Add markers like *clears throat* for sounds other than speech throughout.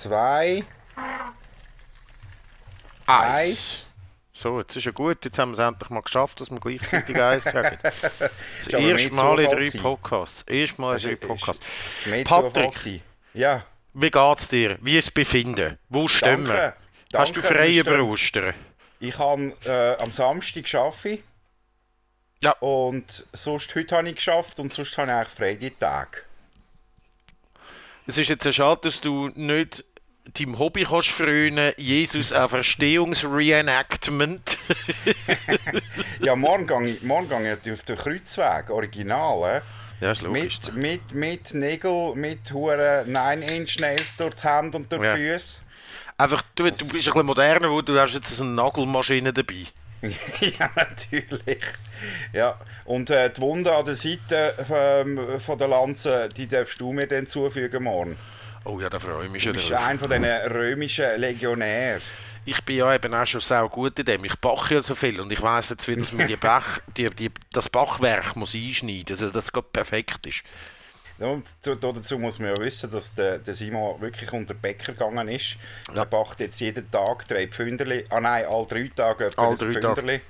zwei, Eins. So, jetzt ist ja gut. Jetzt haben wir es endlich mal geschafft, dass wir gleichzeitig *laughs* eins sagen. Das erste Mal in Zufall drei. Podcasts. Das erste Mal in drei Podcasts. Patrick. Ja, wie geht's dir? Wie ist das Befinden? Wo stehen wir? Hast du Danke, frei wir über stehen- Ostern? ich habe äh, am Samstag arbeiten. Ja. Und sonst, heute habe ich geschafft und sonst habe ich eigentlich frei die Tage. Es ist jetzt schade, dass du nicht deinem Hobby kannst frönen, Jesus *laughs* ein Verstehungsreenactment. *laughs* Ja, morgen gehe ich, morgen gehe ich auf den Kreuzweg, original. ja, ist logisch. Mit, mit, mit Nägel, mit huren 9-Inch-Nails durch die Hände und durch die Ja. Füße. Einfach, du, du bist ein bisschen moderner, wo du hast jetzt eine Nagelmaschine dabei. *laughs* ja, natürlich. Ja, und äh, die Wunde an der Seite ähm, von der Lanze, die darfst du mir dann zufügen morgen. Oh ja, da freue ich mich Du bist einer von diesen römischen Legionären. Ich bin ja eben auch schon sehr gut in dem. Ich backe ja so viel und ich weiss jetzt, wie das mit die Bach, *laughs* die, die, das Bachwerk muss einschneiden, also dass es gerade perfekt ist. Und zu, dazu muss man ja wissen, dass der, der Simon wirklich unter den Bäcker gegangen ist. Ja. Er backt jetzt jeden Tag drei Pfünderli. Ah nein, alle drei Tage etwa Alle drei Tage. Pfünderli.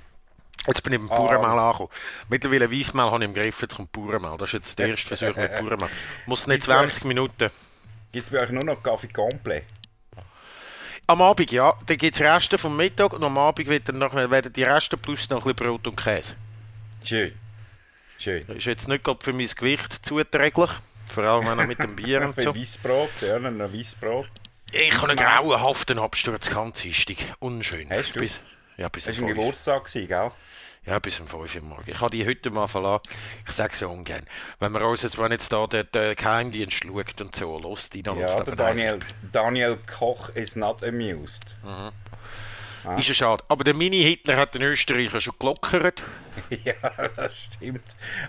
Jetzt bin ich beim Ah. Bauernmehl angekommen. Mittlerweile Weissmehl habe ich im Griff, jetzt kommt Bauernmehl. Das ist jetzt der erste Versuch mit Bauernmehl. Muss nicht 20 Minuten. Gibt es bei euch nur noch Kaffee Complet? Am Abend, ja, dann gibt es Reste vom Mittag und am Abend wird dann noch, werden die Reste plus noch ein bisschen Brot und Käse. Schön. Schön. Das ist jetzt nicht gerade für mein Gewicht zuträglich, vor allem auch noch mit dem Bier *laughs* und so. Weissbrot, ja, ein Weissbrot. Ich habe einen grauenhaften Absturz, ganz. Unschön. Hast du? Bis, ja, bis Das war ein 5. Geburtstag, gewesen, gell? Ja, bis um 5 Uhr morgens. Ich habe die heute mal verlassen. Ich sage es ja ungern. Wenn man uns jetzt, wenn jetzt da der, der Geheimdienst schaut und so, los die dann Ja, der Daniel, Daniel Koch is not amused. Ist ja schade. Aber der Mini-Hitler hat den Österreicher schon gelockert. *laughs* ja, das stimmt.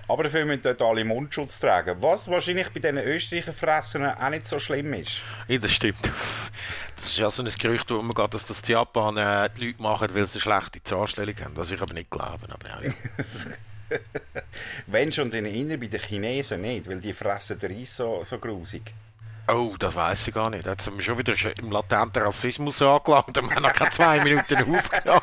Aber dafür müssen dort alle Mundschutz tragen. Was wahrscheinlich bei diesen Österreicher Fressen auch nicht so schlimm ist. Ja, das stimmt. Das ist ja so ein Gerücht, wo man geht, dass das in Japan äh, die Leute machen, weil sie eine schlechte Zahnstellung haben. Was ich aber nicht glaube. Aber ja, ja. *laughs* Wenn schon den Innen bei den Chinesen nicht, weil die fressen den Reis so, so grusig. Oh, das weiß ich gar nicht. Jetzt haben wir schon wieder im latenten Rassismus angelangt und wir haben noch keine zwei Minuten *laughs* aufgenommen.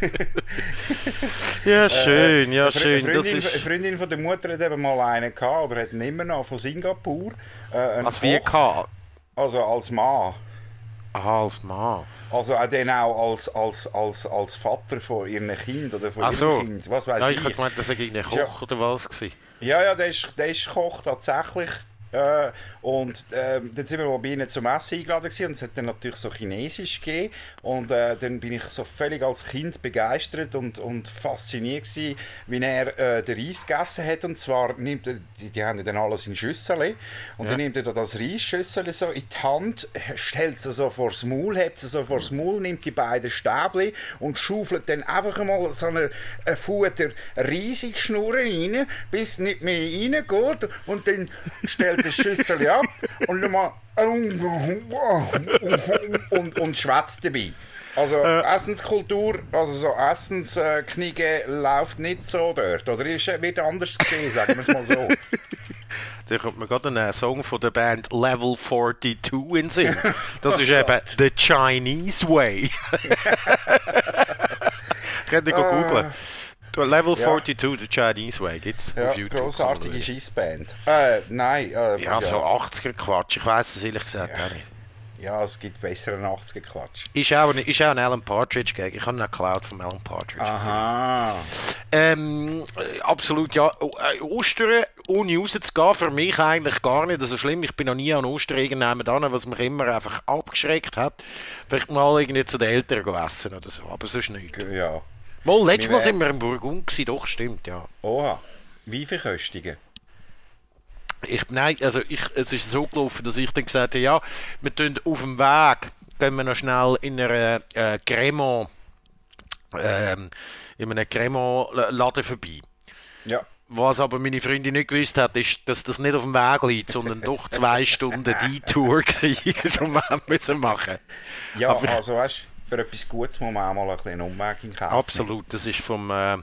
*laughs* ja, schön, ja, schön. Eine Das Freundin, eine ist, Freundin von der Mutter hat eben mal einen gehabt, aber hat immer noch von Singapur. Äh, wir Koch, gehabt. Also als Mann. Aha, als Mann. Also auch dann auch als, als, als, als Vater von ihren Kind oder von Ach ihrem so. Kind. Was weiß Ja, ich. ich habe gemeint, das irgendein Ja. Koch oder was gewesen. Ja, ja, der ist, der ist Koch tatsächlich. Äh, und ähm, dann sind wir bei ihnen zum Essen eingeladen gewesen, und es hat dann natürlich so Chinesisch gegeben und äh, dann bin ich so völlig als Kind begeistert und, und fasziniert gewesen, wie er äh, den Reis gegessen hat und zwar nimmt er, die, die haben dann alles in Schüssel und Ja. dann nimmt er da das Reisschüssel so in die Hand, stellt es so vors Maul, hebt es so vors Maul, nimmt die beiden Stäbli und schaufelt dann einfach mal so eine, eine Futter riesig Schnurren rein, bis es nicht mehr reingeht und dann stellt das Schüssel ab und nochmal und, und schwätzt dabei. Also Essenskultur, also so Essensknige läuft nicht so dort, oder ist, wird anders gesehen, sagen wir es mal so. *laughs* Da kommt mir gerade ein äh, Song von der Band Level 42 in den Sinn. Das ist *laughs* eben The Chinese Way. *laughs* Könnt ihr Ah. googeln. Du, Level Ja. 42, The Chinese Way, gibt's Ja, auf YouTube. grossartige Scheissband. Äh, nein. Äh, Ja, so 80er Quatsch. Ich weiß es ehrlich gesagt auch nicht. Ja, es gibt besseren 80er Quatsch. Ist auch, ein- ist auch ein Alan Partridge gegen. Ich habe einen Cloud von Alan Partridge. Aha. Ähm, äh, absolut, ja. Äh, Ostern, ohne rauszugehen, für mich eigentlich gar nicht so schlimm. Ich bin noch nie an Ostern irgendjemand an, was mich immer einfach abgeschreckt hat. Vielleicht mal irgendwie zu den Eltern essen oder so, aber sonst nicht. Ja. Mal, letztes Wir Mal sind wir in Burgund gewesen, doch, stimmt, ja. Oha. Wie verköstigen? Ich, nein, also ich, es ist so gelaufen, dass ich dann gesagt habe, ja, wir tun auf dem Weg, gehen wir noch schnell in einer äh, Cremant, ähm, in einem Cremant-Laden vorbei. Ja. Was aber meine Freundin nicht gewusst hat, ist, dass das nicht auf dem Weg liegt, sondern doch zwei *laughs* Stunden Detour *laughs* war, und wir haben müssen machen. Ja, Aber- also weißt du, für etwas Gutes muss man auch mal ein bisschen Umweg in Kauf. Absolut, das ist vom, äh,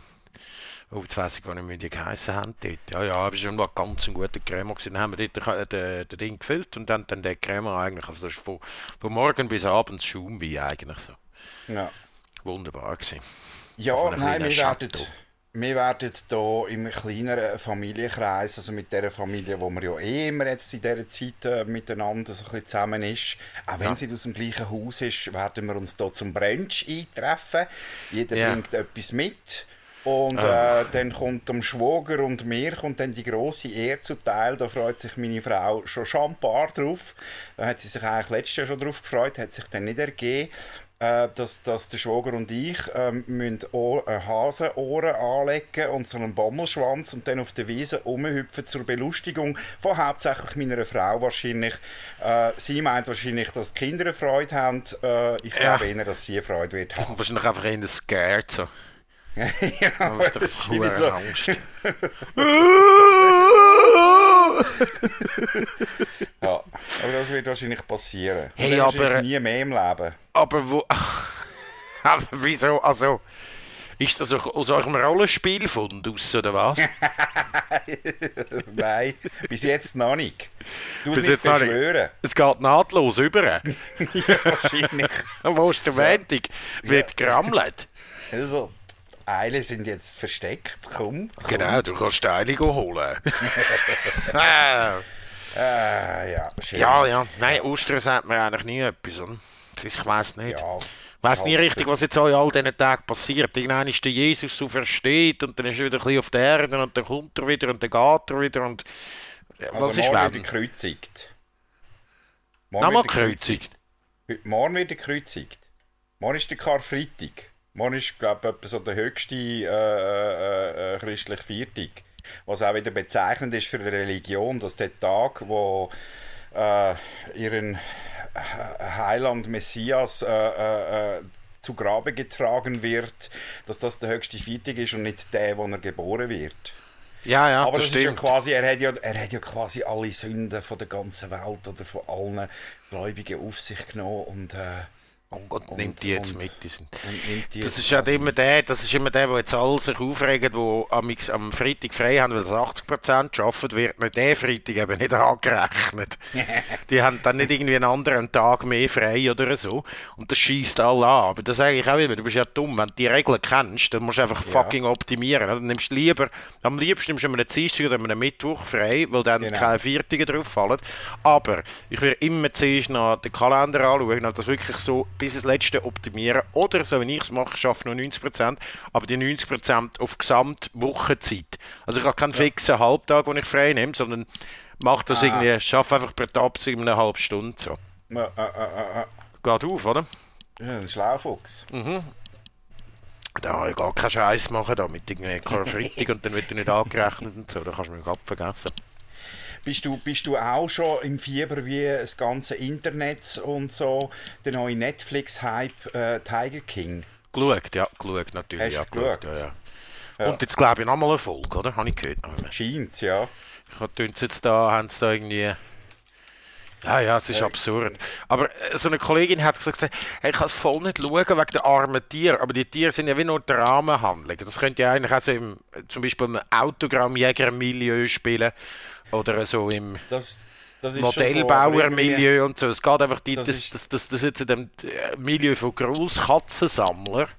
Oh, jetzt weiss ich gar nicht, wie die geheissen haben dort. Ja, ja, aber schon mal ganz ein guter Crema gewesen. Dann haben wir dort den, den Ding gefüllt und dann, dann den Crema eigentlich, also das ist von, von morgen bis abends Schaumwein eigentlich so. Ja. Wunderbar gewesen. Ja, nein, wir werden. Wir werden hier im kleineren Familienkreis, also mit der Familie, wo man ja eh immer jetzt in dieser Zeit äh, miteinander so ein bisschen zusammen ist, auch wenn Ja. sie aus dem gleichen Haus ist, werden wir uns hier zum Brunch eintreffen. Jeder Ja. bringt etwas mit. Und Ah. äh, dann kommt dem Schwager und mir kommt dann die große Ehre zuteil. Da freut sich meine Frau schon schambar drauf. Da hat sie sich eigentlich letztes Jahr schon drauf gefreut, hat sich dann nicht ergeben. Äh, dass, dass der Schwager und ich ähm, müssen Ohr, äh, Hasenohren anlegen und so einen Bommelschwanz und dann auf der Wiese rumhüpfen zur Belustigung von hauptsächlich meiner Frau wahrscheinlich. Äh, sie meint wahrscheinlich, dass die Kinder Freude haben. Äh, ich Ja. glaube eher, dass sie Freude wird Das haben. sind wahrscheinlich einfach eher scared so. *laughs* ja, Das ist doch so. Angst. *laughs* *laughs* *laughs* Ja, aber das wird wahrscheinlich passieren. Hey, aber- nie mehr im Leben. Aber wo. *laughs* Aber wieso? Also. Ist das aus eurem Rollenspielfund aus, oder was? *laughs* Nein, bis jetzt noch nicht. Du Bis jetzt noch nicht. Es geht nahtlos über. ja, wahrscheinlich. Wo ist der Montag? Wird gerammelt. Also, Eile sind jetzt versteckt. Komm. komm. Genau, du kannst Steine holen. *laughs* Ah. Äh, ja, schön. ja, ja. Nein, Ostern sagt mir eigentlich nie etwas. Oder? Das ist- Ich weiß nicht. Ja, Ich weiß nie richtig, was jetzt an all diesen Tagen passiert. Irgendwann ist der Jesus so versteht und dann ist er wieder ein bisschen auf der Erde und dann kommt er wieder und dann geht er wieder und. Also, was ist morgen wird wenn? er gekreuzigt. Nochmal gekreuzigt. Morgen wird er gekreuzigt. Morgen ist der Karfreitag. Morgen ist, glaube ich, so der höchste äh, äh, äh, christliche Viertag. Was auch wieder bezeichnend ist für die Religion, dass der Tag, wo äh, ihren Heiland Messias äh, äh, äh, zu Grabe getragen wird, dass das der höchste Viertag ist und nicht der, wo er geboren wird. Ja, ja, Aber das das, ist ja quasi, er hat ja, er hat ja quasi alle Sünden von der ganzen Welt oder von allen Gläubigen auf sich genommen und, äh, Oh Gott, und- nimmt die jetzt und- mit. Die sind. die Das ist quasi- immer der, das ist immer der, der jetzt alle sich aufregen, der am, am Freitag frei haben, weil sie 80% arbeiten, wird nicht der Freitag eben nicht angerechnet. *laughs* die haben dann nicht irgendwie einen anderen Tag mehr frei oder so. Und das schießt alle an. Aber das sage ich auch immer, du bist ja dumm, wenn du die Regeln kennst, dann musst du einfach fucking optimieren. Dann nimmst du lieber, am liebsten nimmst du einen Dienstag oder einen Mittwoch frei, weil dann Genau. keine Viertige drauf fallen. Aber ich will immer zuerst noch den Kalender anschauen und das wirklich so bis ins Letzte optimieren. Oder so wie ich es mache, schaffe nur 90%, aber die 90% auf Gesamtwochenzeit. Also ich habe keinen fixen Halbtag, den ich frei nehme, sondern mache das irgendwie, schaffe einfach per Tag eine halbe Stunde. So. Ja, äh, äh, äh, Geht auf, oder? ja, ein Schlaufuchs. Da habe ich gar keinen Scheiß machen da mit irgendwie Karfreitag *laughs* und dann wird er nicht angerechnet und so. Da kannst du mich vergessen. Bist du, bist du auch schon im Fieber wie das ganze Internet und so, der neue Netflix-Hype äh, Tiger King? Geschaut, ja, geschaut natürlich. Hast ja, geschaut? ja, ja. Und jetzt glaube ich nochmal eine Folge, oder? Habe ich gehört. Scheint's, ja. Ich habe jetzt da, haben sie da irgendwie. Ja, ja, es ist absurd. Aber äh, so eine Kollegin hat gesagt, hey, ich kann es voll nicht schauen wegen der armen Tiere. Aber die Tiere sind ja wie nur Dramenhandlungen. Das könnte ja eigentlich auch so im, zum Beispiel im Autogrammjäger-Milieu spielen. Oder so im Das, das schon so, Modellbauer-Milieu und so. Es geht einfach die, Das das, das, das, das jetzt in dem äh, Milieu von Großkatzensammler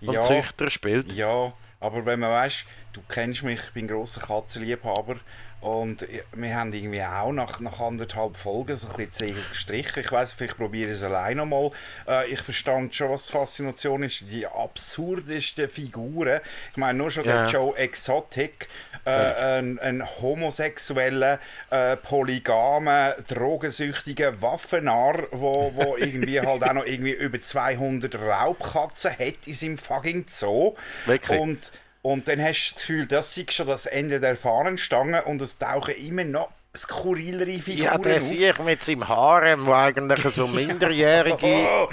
und Ja, Züchter spielt. Ja, aber wenn man weißt, du kennst mich, ich bin grosser Katzenliebhaber und wir haben irgendwie auch nach, nach anderthalb Folgen so ein bisschen Segel gestrichen. Ich weiß, vielleicht probiere ich es alleine mal. Äh, ich verstand schon, was die Faszination ist. Die absurdesten Figuren. Ich meine, nur schon Ja. der Joe Exotic, äh, ein, ein homosexueller, äh, polygamer, drogensüchtiger Waffenarr, wo, wo *laughs* irgendwie halt auch noch irgendwie über 200 Raubkatzen hat in seinem fucking Zoo. Wirklich? Und, und dann hast du das Gefühl, das ist schon das Ende der Fahnenstange und es tauchen immer noch skurrilere Figuren Ja, der. Sieg mit seinem Harem, wo eigentlich so *laughs* Minderjährige. Oh,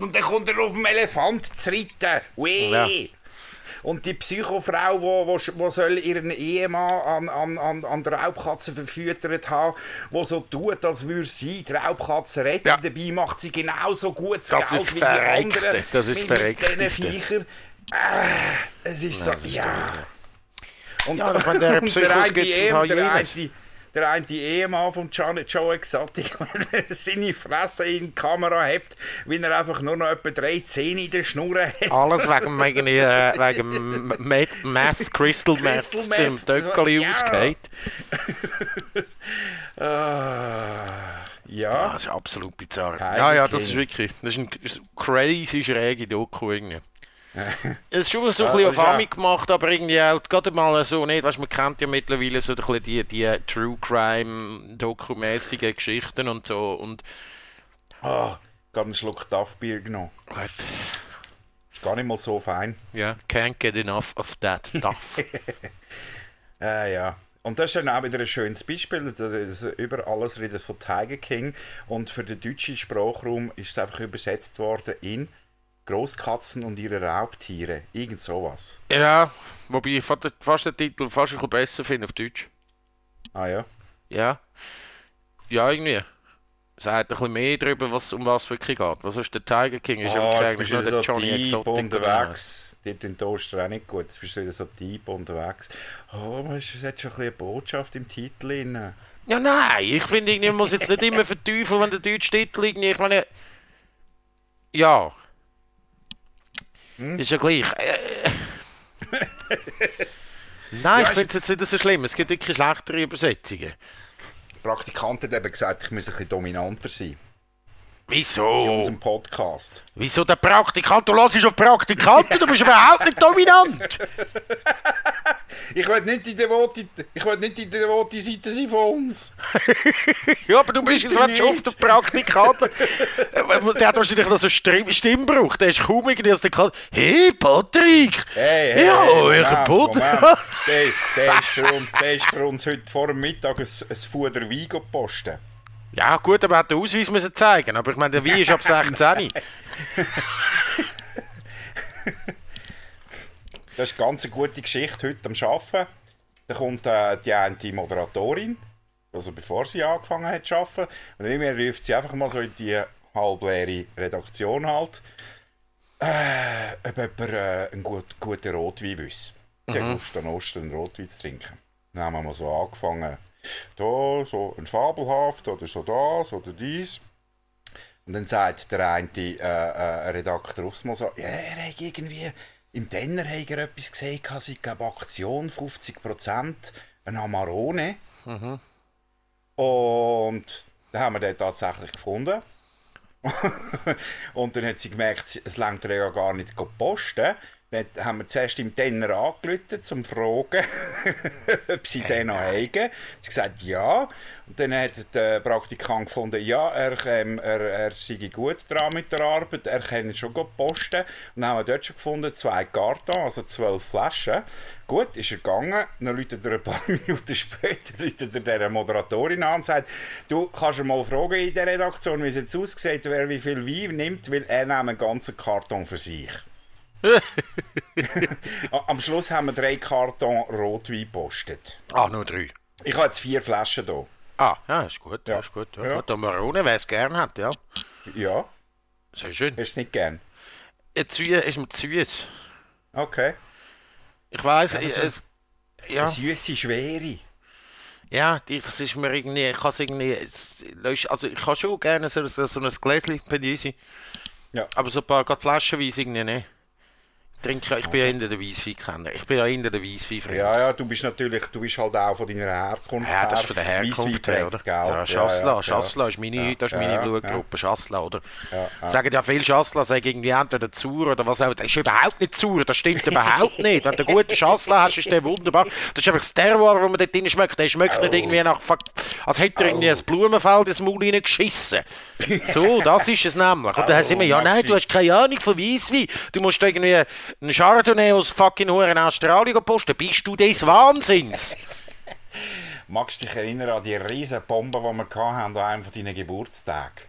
und dann kommt er auf dem Elefant zu reiten. Weh! Ja. Und die Psychofrau, wo, wo, wo soll ihren Ehemann an, an, an, an der Raubkatze verfüttert haben, wo so tut, als würde sie die Raubkatze retten. Ja. Dabei macht sie genauso gut Das Geld ist wie die anderen. Das ist Verreckte. Mit diesen Viechern. Ah, es ist so, das ist ja. der- Und, Ja, ich meine, der Psychos eine gibt's ein paar der jedes. eine, der eine Ehemann von Johnny Joe Exotic, *laughs* wenn er seine Fresse in die Kamera hebt, weil er einfach nur noch etwa drei Zähne in der Schnur hat. Alles wegen, *laughs* wegen, äh, wegen Meth, Meth, Crystal Meth, Crystal zum Meth. Töckeli Ja. ausgeht. *laughs* Ah, Ja, ja, das ist absolut bizarr. Tiger ja, ja, das ist wirklich das ist ein, das ist ein crazy schräge Doku irgendwie. *laughs* Es ist schon so ein bisschen auf auch- Ami gemacht, aber irgendwie auch gerade mal so nicht, weißt, man kennt ja mittlerweile so ein die, die True Crime dokumäßigen Geschichten und so und ah, gerade einen Schluck Duff Bier genommen. Gut. Ist gar nicht mal so fein. ja, can't get enough of that stuff. Äh, *laughs* ja. Und das ist dann auch wieder ein schönes Beispiel. Über alles redet von Tiger King. Und für den deutschen Sprachraum ist es einfach übersetzt worden in Großkatzen und ihre Raubtiere. Irgend sowas. ja, wobei ich fast den- Titel fast ein bisschen besser finde auf Deutsch. Ah ja. Ja. Ja, irgendwie. Sagt ein bisschen mehr darüber, was, um was es wirklich geht. Was ist der Tiger King? Ist ja Ah, jetzt bist du der so Johnny deep unterwegs. Dort in Toaster auch nicht gut. Jetzt bist du wieder so deep unterwegs. Oh, es hat schon ein bisschen eine Botschaft im Titel drin. Ja, nein, ich finde, man muss jetzt nicht immer verteufeln, wenn der deutsche Titel irgendwie, ich meine, ja. Ist ja gleich. Äh, *laughs* Nein, ich ist- finde es jetzt nicht so schlimm. Es gibt wirklich schlechtere Übersetzungen. Die Praktikant hat eben gesagt, ich muss ein bisschen dominanter sein. In Wieso? unserem Podcast. Wieso der Praktikant? Du lässt auf Praktikanten, du bist überhaupt nicht dominant. *laughs* Ich will nicht die devote, ich will nicht die devote Seite sein von uns. *laughs* Ja, aber du bist jetzt schon auf der Praktikant. Äh, der hat wahrscheinlich noch so einen Stimm Stimmbruch. Der ist kaum irgendwie aus der Karte. Hey, Patrick! Hey, hey, ja, hey, Butter. Moment. *laughs* Der, der, ist für uns, der ist für uns heute vor dem Mittag ein, ein Fuder Wein gepostet. Ja, gut, aber er hat den Ausweis müssen zeigen. Aber ich meine, der Wein ist ab 16. *laughs* Das ist eine ganz gute Geschichte heute am Arbeiten. Da kommt äh, die eine Moderatorin, also bevor sie angefangen hat zu arbeiten. Und immer ruft sie einfach mal so in die halbleere Redaktion halt, äh, ob jemand äh, einen gut, guten Rotwein wüsste. Mhm. Der Ostern einen Rotwein zu trinken. Dann haben wir mal so angefangen, da so ein Fabelhaft oder so das oder dies. Und dann sagt der eine äh, äh, Redakteur aufs Mal so, ja, er hat irgendwie, im Denner hat er etwas gesehen, sie glaube Aktion 50%, ein Amarone. Und da haben wir den tatsächlich gefunden. *laughs* und dann hat sie gemerkt, es langt ihr ja gar nicht zu posten. Dann haben wir zuerst im Tenner angerufen, um zu fragen, *laughs* ob sie den noch haben. Sie gesagt, ja. Und dann hat der Praktikant gefunden, ja, er, ähm, er, er sei gut dran mit der Arbeit, er kann schon gut posten. Und dann haben wir dort schon gefunden, zwei Karton, also zwölf Flaschen. Gut, ist er gegangen. Dann läutet er ein paar *laughs* Minuten später läutet er der Moderatorin an und sagt, du kannst mal fragen in der Redaktion, wie es jetzt aussieht, wer wie viel Wein nimmt, weil er nimmt einen ganzen Karton für sich. *laughs* Am Schluss haben wir drei Karton Rotwein gepostet. Ah, nur drei. Ich habe jetzt vier Flaschen hier. Ah, ja, ist gut, Ja. ist gut. Ja. Ja. Gut, Marone, wer es gern hat, ja. Ja, Sehr schön. es nicht gern? Ein Züge ist mir zu süß. Okay. Ich weiss, Ja, ich, das es, ja, süße Schwere. ja, das ist mir irgendwie, ich kann es irgendwie, also ich kann schon gerne so, so, ein Gläschen Penisi, Ja. aber so ein paar gerade flaschenweise irgendwie nicht. Ich trinke, ich bin ja hinter der Weisswein-Kenner. Ich bin ja hinter der Weisswein Ja, ja, du bist natürlich, du bist halt auch von deiner Herkunft Ja, das ist von der Herkunft her, oder? Ja, Schassla, ja, Schassla ist meine, das ist meine ja, Blutgruppe, Schassla, oder? Ja, ja. Sagen ja viele Schassler, sagen irgendwie entweder zur oder was auch. Das ist überhaupt nicht zur, das stimmt überhaupt *laughs* nicht. Wenn du einen guten Schassler hast, ist der wunderbar. Das ist einfach das Terroir, das man dort drin schmeckt. Der schmeckt nicht irgendwie nach, als hätte er irgendwie ein Blumenfeld ins Maul geschissen. So, das ist es nämlich. Und dann heißt immer, ja, nein, du hast keine Ahnung von Weisswein. Du musst irgendwie einen Chardonnay aus fucking Huren Australien posten. Bist du des Wahnsinns? *laughs* Magst du dich erinnern an die riesen Bombe, die wir hatten an einem von deinen Geburtstagen?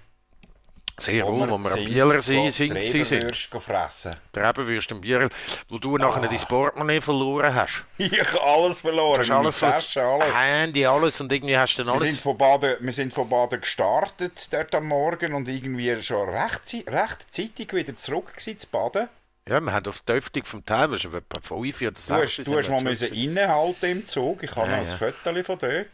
Sehr wohl, wo wir am Bieler See sind. gewesen sind. Würst fressen. Der Ebenwürst im Bier, wo du nachher dein Portemonnaie verloren hast. *laughs* Ich habe alles verloren. Meine alles Tasche, alles. Handy, alles und irgendwie hast du dann Wir sind, alles. von Baden, wir sind von Baden gestartet dort am Morgen und irgendwie schon recht, zei- recht zeitig wieder zurück zu Baden. Ja, wir haben auf die Öffnung vom Teil, das ist etwa 5 oder 6. Du hast, du hast mal müssen innehalten im Zug. Ich habe Ja, noch ein ja. Foto von dort.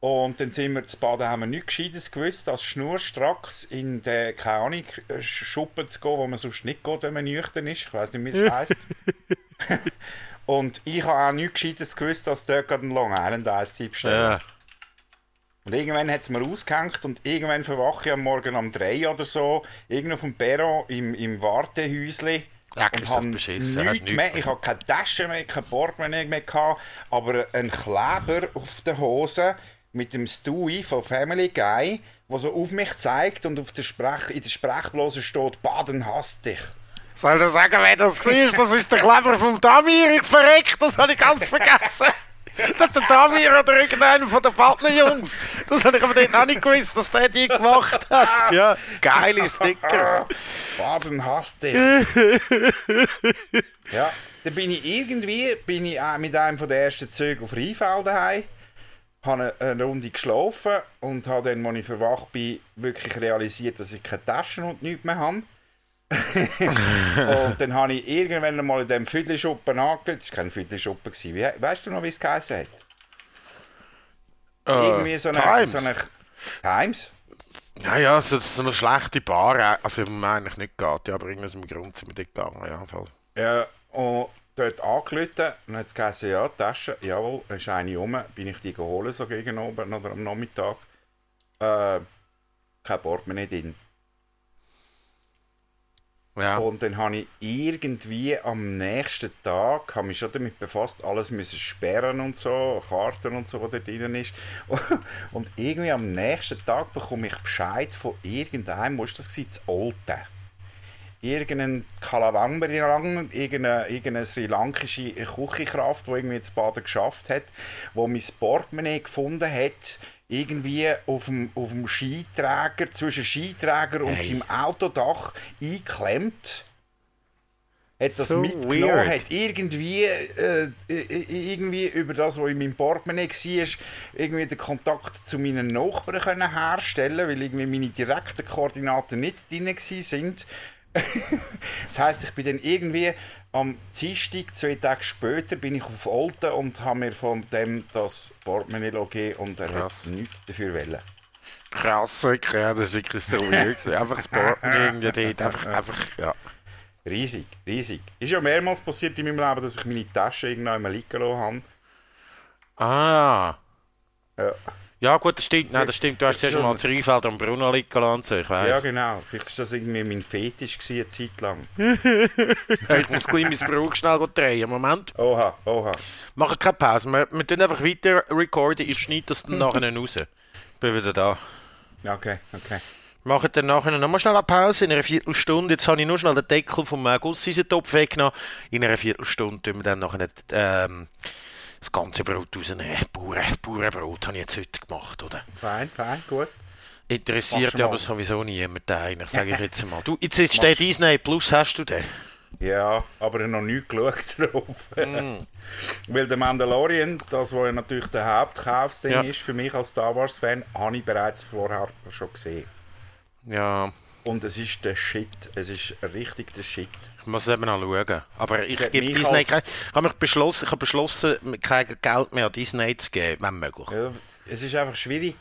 Und dann sind wir zu Baden, haben wir nichts Gescheites gewusst, als schnurstracks in den, keine Ahnung, Schuppen zu gehen, wo man sonst nicht geht, wenn man nüchtern ist. Ich weiß nicht, wie es *laughs* heisst. Und ich habe auch nichts Gescheites gewusst, als dort gerade ein Long Island Eistee bestellen. Ja. Und irgendwann hat es mir ausgehängt und irgendwann verwache ich am Morgen um 3 oder so, irgendwo auf dem Perron im, im Wartehäusli. Ja, und ist das beschissen, hast nichts nichts mehr. mehr. Ich habe keine Tasche mehr, kein Portemonnaie mehr gehabt, aber ein Kleber auf der Hose mit dem Stewie von Family Guy, der so auf mich zeigt und auf der Sprech, in der Sprechblase steht, Baden hasst dich. Soll ich sagen, wer das war? Das ist der Kleber vom Damir. Ich verreckt, das habe ich ganz vergessen. *laughs* Das hat der Damir oder irgendeiner von den Partnerjungs. Das habe ich aber dort noch nicht gewusst, dass der die gemacht hat. Ja, geile Sticker. Baden hasst dich. *laughs* ja, dann bin ich irgendwie bin ich auch mit einem von den ersten Zügen auf Rheinfeld daheim, habe eine, eine Runde geschlafen und habe dann, als ich verwacht bin, wirklich realisiert, dass ich keine Taschen und nichts mehr habe. *laughs* und dann habe ich irgendwann mal in diesem Viertelschuppen angelegt. Das war kein gewesen. Wie, weißt du noch, wie es geheißen hat? Irgendwie so eine... Times. So eine Times? Ja, ja, so, so eine schlechte Bar. äh, Also, im eigentlich nicht geht. Ja, aber irgendwas im Grund sind wir dort gegangen. Ja, voll. Ja, und dort angerufen und dann hat es geheißen, ja, die Tasche, jawohl, da ist eine rum, bin ich die geholt, so gegen oben oder am Nachmittag. Äh, kein Portemonnaie drin. Ja. Und dann habe ich irgendwie am nächsten Tag, habe mich schon damit befasst, alles müssen sperren und so, Karten und so, was da drin ist. *laughs* Und irgendwie am nächsten Tag bekomme ich Bescheid von irgendeinem, wo ist das gewesen, das Alte. Irgendein Kalawamberang, irgendeine, irgendeine sri lankische Küchenkraft, die irgendwie zu Baden geschafft hat, wo mein Portemonnaie gefunden hat, irgendwie auf dem, auf dem Skiträger, zwischen Skiträger und Hey. seinem Autodach eingeklemmt. Hat das So mitgenommen, weird. hat irgendwie, äh, irgendwie über das, was in meinem Portemonnaie war, irgendwie den Kontakt zu meinen Nachbarn können herstellen weil irgendwie meine direkten Koordinaten nicht drin sind. *laughs* das heisst, ich bin dann irgendwie am Dienstag, zwei Tage später, bin ich auf Olten und habe mir von dem das Portemonnaie gegeben und er Krass. hat nichts dafür wollen. Krass, okay, ja, das ist wirklich so weird. Einfach das Portemonnaie dort. Einfach, einfach, ja. Riesig, riesig. Ist ja mehrmals passiert in meinem Leben, dass ich meine Tasche irgendwo immer liegen lassen habe. Ah. Ja. Ja, gut, das stimmt. Nein, das stimmt. Du hast zuerst mal schon- das Rheinfeld am Bruno liegen lassen, ich Ja, weiss. genau. Vielleicht war das irgendwie mein Fetisch gewesen, eine Zeit lang. Ich muss gleich mein Brot schnell drehen. Moment. Oha, oha. Machen keine Pause. Wir, wir tun einfach weiter recorden. Ich schneide das dann nachher raus. Bin wieder da. Okay, okay. Machen dann nachher nochmal schnell eine Pause in einer Viertelstunde. Jetzt habe ich nur schnell den Deckel vom äh, Gusseisentopf weggenommen. In einer Viertelstunde tun wir dann nachher ähm, das ganze Brot rausnehmen. Bauern, Bauernbrot habe ich jetzt heute gemacht, oder? Fein, fein, gut. Interessiert aber sowieso niemand eigentlich, sage ich jetzt mal. Du, jetzt ist *laughs* der Disney Plus, hast du den? Ja, aber noch nicht geschaut *laughs* drauf. Mm. Weil der Mandalorian, das was ja natürlich der Hauptkaufsding Ja. ist für mich als Star Wars-Fan, habe ich bereits vorher schon gesehen. Ja, Und es ist der Shit. Es ist richtig der Shit. Ich muss es eben noch schauen. Aber ich gebe Disney als- kein, ich habe beschlossen, ich habe beschlossen, kein Geld mehr an Disney zu geben, wenn möglich. Ja, es ist einfach schwierig.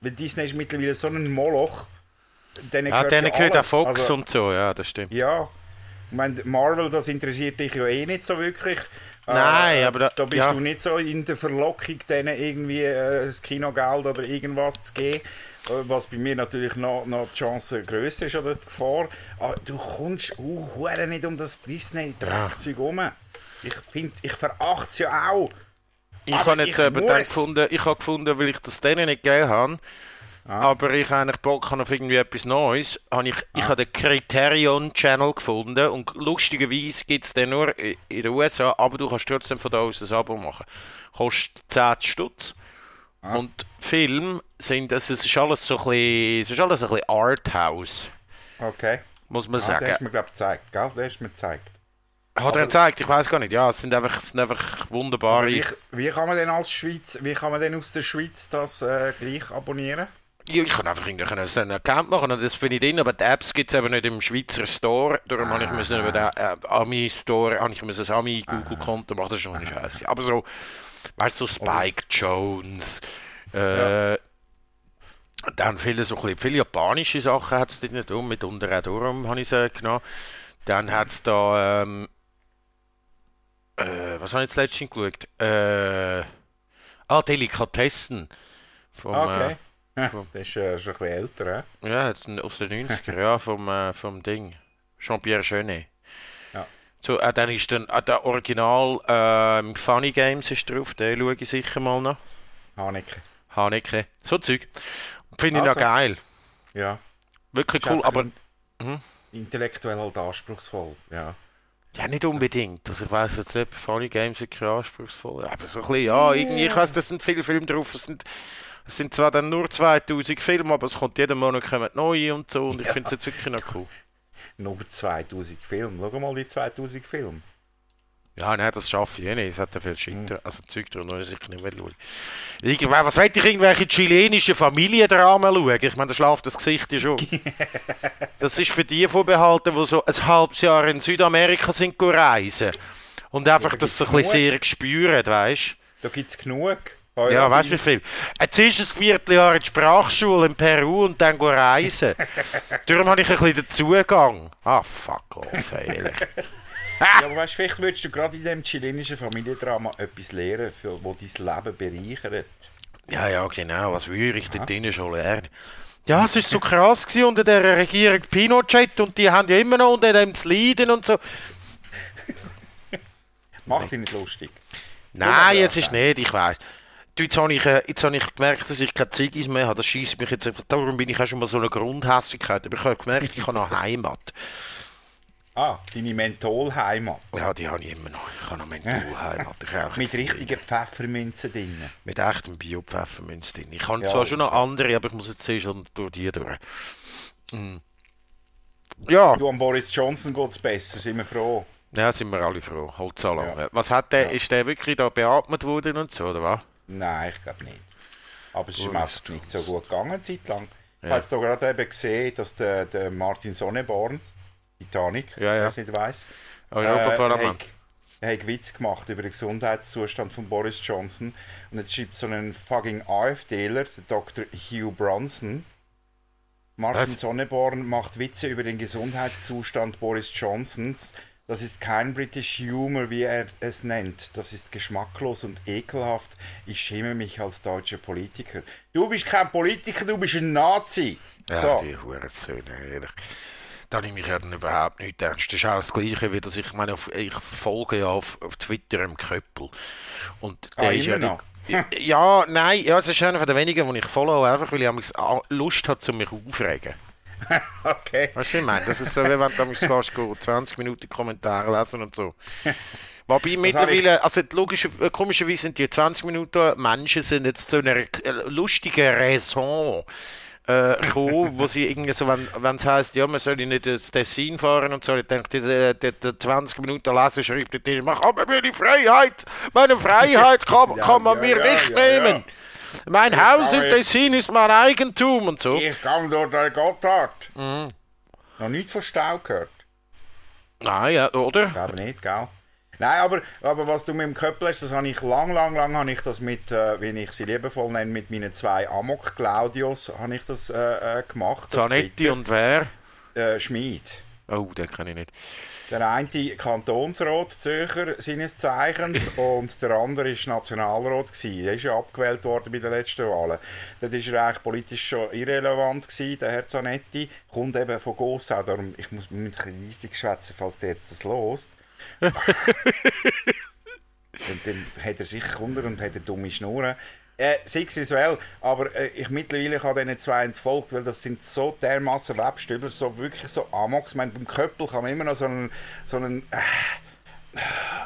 Weil Disney ist mittlerweile so ein Moloch. Denen Ja, gehört denen ja gehört auch. Fox Also, und so, ja, das stimmt. Ja. Ich meine, Marvel, das interessiert dich ja eh nicht so wirklich. Nein, aber da- da bist ja. du nicht so in der Verlockung, denen irgendwie äh, das Kinogeld oder irgendwas zu geben. Was bei mir natürlich noch, noch die Chance grösser ist oder die Gefahr. Aber du kommst uh, nicht um das Disney-Dreckzeug herum. Ich finde, ich verachte es ja auch. Ich habe jetzt eben muss. gefunden, ich habe gefunden, weil ich das denen nicht gegeben habe, Ah. aber ich eigentlich Bock habe auf irgendwie etwas Neues, habe ich, Ah. ich habe den Criterion Channel gefunden und lustigerweise gibt es den nur in den USA, aber du kannst trotzdem von da aus ein Abo machen. Kostet 10 Stutz. Ah. Und Film sind, das es ist alles so ein bisschen, es ist alles ein bisschen Arthouse, Okay. muss man Ah, sagen. der hast mir, glaube ich, gezeigt. Gell? Der hast mir gezeigt. Hat er gezeigt? Ich weiß gar nicht. Ja, es sind einfach, es sind einfach wunderbare. Wie, wie kann man denn als Schweiz, wie kann man denn aus der Schweiz das äh, gleich abonnieren? Ja, ich kann einfach irgendwie einen Account machen und das bin ich drin, aber die Apps gibt es eben nicht im Schweizer Store. Darum ah, habe ich müssen über den äh, Ami Store, habe ich müssen ein Ami Google Konto machen, das ist schon eine Scheiße. Aber so, weißt du, Spike Jones, äh, ja. dann viele so ein viele japanische Sachen hat es drin, um, mitunter auch darum habe ich es genommen. Dann hat es da, ähm, äh, was habe ich jetzt letztens geschaut? Äh, ah, Delikatessen. Vom, okay. Äh, das ist äh, schon ein bisschen älter, he? Ja, aus den 90er, ja, vom, äh, vom Ding. Jean-Pierre Jeunet. So, äh, dann ist dann, äh, der Original äh, Funny Games ist drauf, den schaue ich sicher mal noch. Haneke. Haneke, so Zeug. Finde ich also, noch geil. Ja. Wirklich cool, aber... Mhm. Intellektuell halt anspruchsvoll, ja. Ja, nicht unbedingt. Also ich weiß jetzt nicht, Funny Games wirklich anspruchsvoll. Aber so ein bisschen, ja, irgendwie, ich weiß, da sind viele Filme drauf, es sind es sind zwar dann nur 2000 Filme, aber es kommt jeden Monat kommen neue und so. Und ich ja. finde es jetzt wirklich noch cool. Nur 2000 Filme. Schau mal die 2000 Filme. Ja, nein, das schaffe ich eh nicht. Es hat ja viel Shit. Mhm. Also Zeug drin, muss ich nicht mehr schauen. Irgendwann, was will ich irgendwelche chilenischen Familiendramen schauen? Ich meine, da schlaft das Gesicht ja schon. *laughs* das ist für die vorbehalten, die so ein halbes Jahr in Südamerika sind reisen. Und einfach ja, da das so ein bisschen sehr spüren, weißt du? Da gibt es genug. Oh, ja, ja, weißt du wie viel? Jetzt ist ein Vierteljahr in der Sprachschule in Peru und dann reisen. *laughs* Darum habe ich ein bisschen den Zugang. Ah, fuck off, ehrlich. ja, aber *laughs* weißt, vielleicht würdest du gerade in diesem chilenischen Familiendrama etwas lernen, für, wo dein Leben bereichert. Ja, ja, genau. Was würde ich dort drinnen schon lernen? Ja, es war so krass gewesen unter der Regierung Pinochet und die haben ja immer noch unter dem zu leiden und so. Mach dich nicht lustig. Nein, es ist nicht, ich weiß. Jetzt habe, ich, äh, jetzt habe ich gemerkt, dass ich keine Ziggis mehr habe. Das schießt mich jetzt. Darum bin ich auch schon mal so eine Grundhässigkeit. Aber ich habe gemerkt, ich habe noch Heimat. Ah, deine Mentholheimat. Ja, die habe ich immer noch. Ich habe noch Mentholheimat. Mit richtigen Pfeffermünzen drin. Mit echtem Bio-Pfeffermünzen drin. Ich habe ja, zwar schon noch andere, aber ich muss jetzt schon durch die durch. Mm. Ja. Du, an Boris Johnson geht es besser, sind wir froh. Ja, sind wir alle froh. Halt so lange. Ja. Was hat der, ja. ist der wirklich da beatmet worden und so, oder was? Nein, ich glaube nicht. Aber es ist ihm einfach nicht so gut gegangen, eine Zeit lang. Ja. Ich habe jetzt gerade eben gesehen, dass der, der Martin Sonneborn, Titanic, ja, ja. wer es nicht weiss, Europaparlament. Äh, hat Witz gemacht über den Gesundheitszustand von Boris Johnson. Und jetzt schreibt so ein fucking AfDler, der Dr. Hugh Bronson, Martin Was? Sonneborn macht Witze über den Gesundheitszustand Boris Johnsons. Das ist kein British Humor, wie er es nennt. Das ist geschmacklos und ekelhaft. Ich schäme mich als deutscher Politiker. Du bist kein Politiker, du bist ein Nazi. Ja, so. die Hurensöhne, ehrlich. Da nehme ich ja dann überhaupt nicht ernst. Das ist auch das Gleiche, wie dass ich meine, ich folge ja auf, auf Twitter im Köppel. Und der ah, ist ja nicht, ja, nein, ja, es ist einer von den wenigen, die ich folge, einfach weil ich Lust habe, zu mich aufregen. *laughs* okay. Weißt du, ich meine, das ist so, wie wenn du fast 20 Minuten Kommentare lesen und so. Wobei mittlerweile, also logisch, komischerweise sind die 20 Minuten Menschen sind jetzt zu einer lustigen Raison äh, gekommen, wo sie irgendwie so, wenn es heisst, ja, man soll nicht ins Tessin fahren und so, ich denke, die, die, die 20 Minuten lesen, schreibt der mach aber mir die Freiheit, meine Freiheit kann, *laughs* kann man ja, mir ja, nicht ja, nehmen. Mein ich Haus in Tessin ist mein Eigentum und so. Ich gang durch den Gotthard. Mhm. Noch nicht von Stau gehört. Nein, ja, oder? Ich glaube nicht, gell? Nein, aber, aber was du mit dem Köppel hast, das habe ich lang, lang, lang habe ich das mit, äh, wie ich sie liebevoll nenne, mit meinen zwei Amok Claudios habe ich das äh, äh, gemacht. Zanetti und wer? Äh, Schmid. Oh, den kenne ich nicht. Der eine Kantonsrat Zürcher seines Zeichens *laughs* und der andere ist Nationalrat gewesen. Er ist ja abgewählt worden bei den letzten Wahlen. Dort ist er eigentlich politisch schon irrelevant gewesen, der Herr Zanetti. Kommt eben von Gossau, darum ich muss mit ein bisschen schwätzen, falls der jetzt das lost. *laughs* und dann hat er sich unter und hat eine dumme Schnur. Äh, sexuell, aber äh, ich mittlerweile habe diesen zwei entfolgt, weil das sind so dermaßen Webstüber, so wirklich so Amox. Ich meine, beim Köppel kann man immer noch so einen, so einen äh,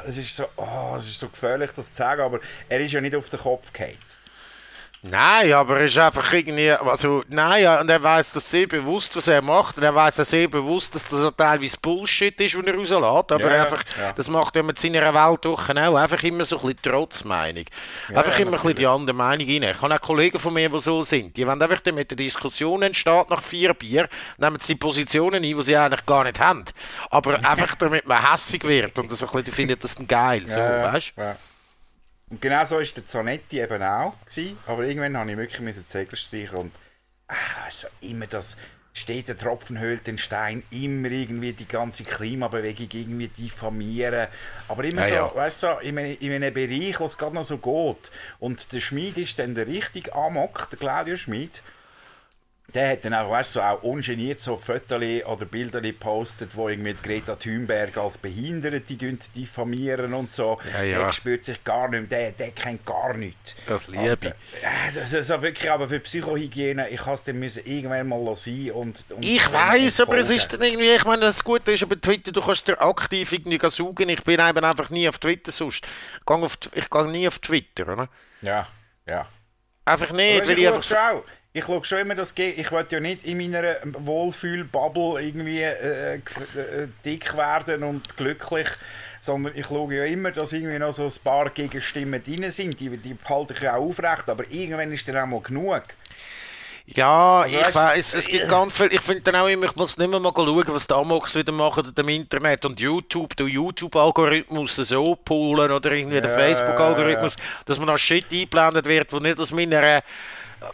es ist so, oh, es ist so gefährlich, das zu sagen, aber er ist ja nicht auf den Kopf gefallen. Nein, aber er ist einfach irgendwie, also nein, ja, und er weiß das sehr bewusst, was er macht, und er weiß auch sehr bewusst, dass das teilweise Bullshit ist, wenn er rauslässt, aber Ja, einfach, ja. das macht er mit seiner Welt auch, auch einfach immer so ein bisschen Trotzmeinung. einfach ja, immer ein bisschen die andere Meinung rein. Ich habe auch Kollegen von mir, die so sind, die wollen einfach damit eine Diskussion entsteht nach vier Bier, nehmen sie Positionen ein, die sie eigentlich gar nicht haben, aber *laughs* einfach damit man hässig wird und so ein bisschen, die finden das geil, so, weißt ja. Und genau so war der Zanetti eben auch. Gewesen. Aber irgendwann habe ich wirklich mit den Zegel streichen und ah, also immer das steht der Tropfen höhlt den Stein, immer irgendwie die ganze Klimabewegung irgendwie diffamieren. Aber immer Ja, so, ja. weißt du, so, in, einem, in einem Bereich, wo es gerade noch so geht. Und der Schmied ist dann der richtig Amok, der Claudio Schmied. Der hat dann auch, weißt du, so auch ungeniert so Fotos oder Bilder gepostet, wo irgendwie Greta Thunberg als Behinderte die diffamieren und so. Ja, ja. Der spürt sich gar nicht mehr, der, der kennt gar nichts. Das liebe ich. Ja, das ist auch wirklich, aber für Psychohygiene, ich es dann müssen irgendwann mal sein und, und Ich weiß, aber es ist dann irgendwie, ich meine, das Gute ist aber Twitter, du kannst dir aktiv irgendwie suchen. Ich bin eben einfach nie auf Twitter sonst. Ich gehe, auf, ich gehe nie auf Twitter, oder? Ja, ja. Einfach nicht, ich weil ich einfach auch- ich schaue schon immer das geht. Ich will ja nicht in meiner Wohlfühl-Bubble irgendwie äh, äh, dick werden und glücklich, sondern ich schaue ja immer, dass irgendwie noch so ein paar Gegenstimmen drin sind. Die, die halte ich ja auch aufrecht, aber irgendwann ist dann auch mal genug. Ja, Also, ich weiß, es gibt ganz viel. Ich finde dann auch immer, ich muss nicht mehr mal schauen, was die Amox wieder machen im Internet und YouTube, der YouTube-Algorithmus so pullen oder irgendwie der Ja, Facebook-Algorithmus, dass man als Shit eingeblendet wird, wo nicht aus meiner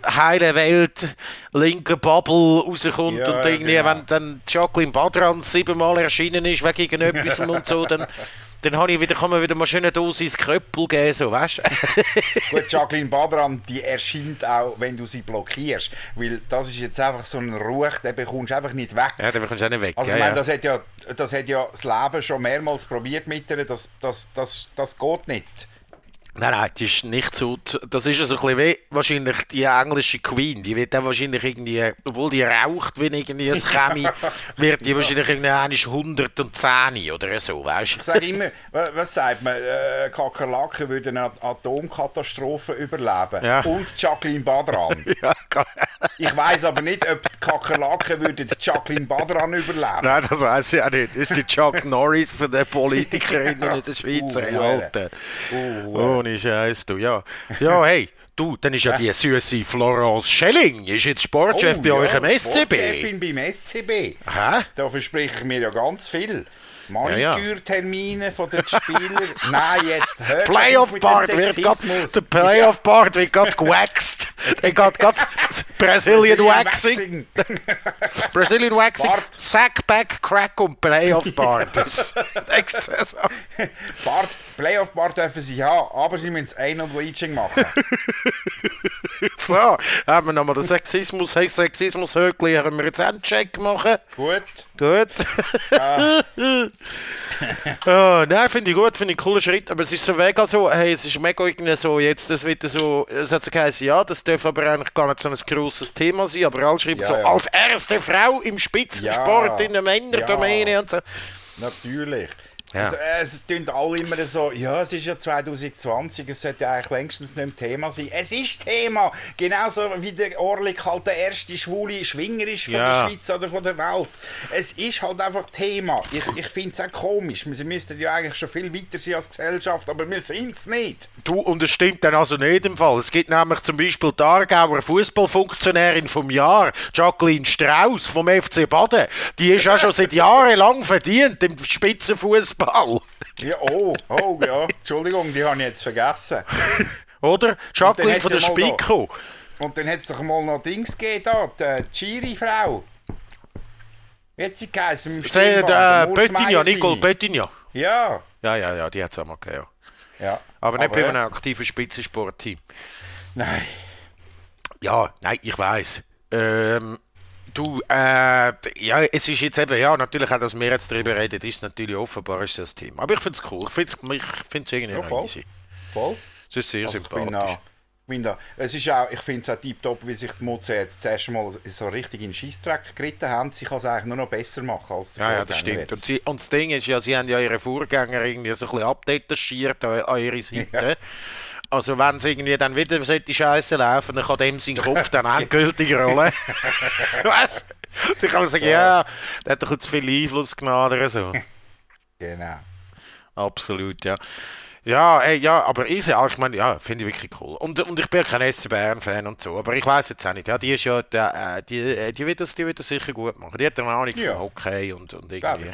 heilen Welt linken Bubble rauskommt Ja, und irgendwie, genau. wenn dann Jacqueline Badran siebenmal erschienen ist wegen irgendetwas *laughs* und so, dann, dann habe ich wieder, kann man wieder mal schön eine Dosis Kröppel geben, so, weißt? *laughs* Gut, Jacqueline Badran, die erscheint auch, wenn du sie blockierst. Weil das ist jetzt einfach so ein Ruch, den bekommst du einfach nicht weg. ja, dann bekommst du auch nicht weg. Also ja, ich meine, ja. das hat ja das hat ja das Leben schon mehrmals probiert mit ihr, das, das, das, das geht nicht. Nein, nein, die ist nicht so. Das ist ja so ein bisschen wie wahrscheinlich die englische Queen. Die wird dann wahrscheinlich irgendwie, obwohl die raucht wie irgendwie ein Chemie, *laughs* wird die wahrscheinlich irgendwie einmal 110 oder so, weißt Ich sage immer, wa- was sagt man, äh, Kakerlaken würden eine Atomkatastrophe überleben. Ja. Und Jacqueline Badran. du? *laughs* Ja. Ich weiß aber nicht, ob die Kakerlaken würden Jacqueline Badran überleben. Nein, das weiß ich auch nicht. Das ist die Chuck Norris von den Politikerinnen in der Schweiz, *laughs* Uh. Alter. Uh, Ohne Scheiß, du, ja. Ja, hey, du, dann ist ja die süße Florence Schelling, ist jetzt Sportchef bei euch im SCB. Oh, Sportchefin beim SCB. Hä? Da verspreche ich mir ja ganz viel. Ja. Manikürtermine von den Spielern. *laughs* Nein, jetzt hört auf Playoff mit dem Part wird Sexismus. der Playoff Part wird gerade gewaxt. Der geht gerade Brazilian Waxing. *laughs* Brazilian Waxing. Sackback Crack und Playoff *laughs* Part. Das nächste Saison. Bart, Playoff-Bar dürfen sie haben, aber sie müssen ein- und Bleaching machen. So, haben wir nochmal den Sexismus, hey, Sexismus Höckli, haben wir jetzt einen Check machen. Gut. Gut. *laughs* oh, nein, finde ich gut, finde ich einen coolen Schritt. Aber es ist so mega so, hey, es ist mega irgendwie so, jetzt, das wird so, es hat so geheißen, ja, das darf aber eigentlich gar nicht so ein grosses Thema sein, aber alle schreiben Ja, so, ja. als erste Frau im Spitzensport Ja. in der Männerdomäne und so. Natürlich. Ja. Also, äh, es tun alle immer so, ja, es ist ja 2020, es sollte ja eigentlich längstens nicht Thema sein. Es ist Thema! Genauso wie der Orlik halt der erste schwule Schwinger ist von Ja. der Schweiz oder von der Welt. Es ist halt einfach Thema. Ich, ich finde es auch komisch. Wir müssten ja eigentlich schon viel weiter sein als Gesellschaft, aber wir sind es nicht. Du, und es stimmt dann also nicht im Fall. Es gibt nämlich zum Beispiel die Aargauer Fußballfunktionärin vom Jahr, Jacqueline Strauss vom FC Baden. Die ist auch schon seit Jahren lang verdient im Spitzenfußball. Ja, oh, oh, ja. Entschuldigung, die habe ich jetzt vergessen. *laughs* Oder? Jacqueline von der ja da. Spiko. Und dann hat es doch mal noch Dings gegeben, da, die Giri-Frau. Wie hat sie geheißen? Im Sie, Schwimmbad, äh, Bettinia, Meyer Nicole seine. Bettinia. Ja, Ja, ja, ja, die hat es auch mal gegeben. ja. ja. Aber nicht bei einem aktiven Spitzensportteam. Nein. Ja, nein, ich weiß. Ähm, du, äh, ja, es ist jetzt eben, ja, natürlich auch, dass wir jetzt darüber reden, ist natürlich offenbar ist das Thema. Aber ich finde es cool. Ich finde es irgendwie Ja, voll. easy. Voll. Es ist sehr Also ich bin sympathisch. ich bin da. Es ist auch, ich finde es auch tiptop, wie sich die Mutze jetzt zuerst mal so richtig in den Scheissdreck geritten haben. Sie kann es eigentlich nur noch besser machen als der Ja, ja, das stimmt. jetzt. Und, sie, und das Ding ist ja, sie haben ja ihre Vorgänger irgendwie so ein bisschen abdetachiert an, an ihre *laughs* Seite. Also wenn es irgendwie dann wieder solche Scheiße laufen, dann kann dem sein Kopf dann endgültig rollen. *laughs* weißt du? Dann kann man sagen, ja, der hat doch zu viel Einfluss genommen oder so. Genau. Absolut, ja. Ja, ey, ja, aber Isa, ich meine, ja, finde ich wirklich cool. Und, und ich bin ja kein SC Bern-Fan und so, aber ich weiß jetzt auch nicht, ja, die ist ja, die, äh, die, äh, die, wird das, die wird das sicher gut machen. Die hat eine Ahnung Ja. von Hockey und, und irgendwie.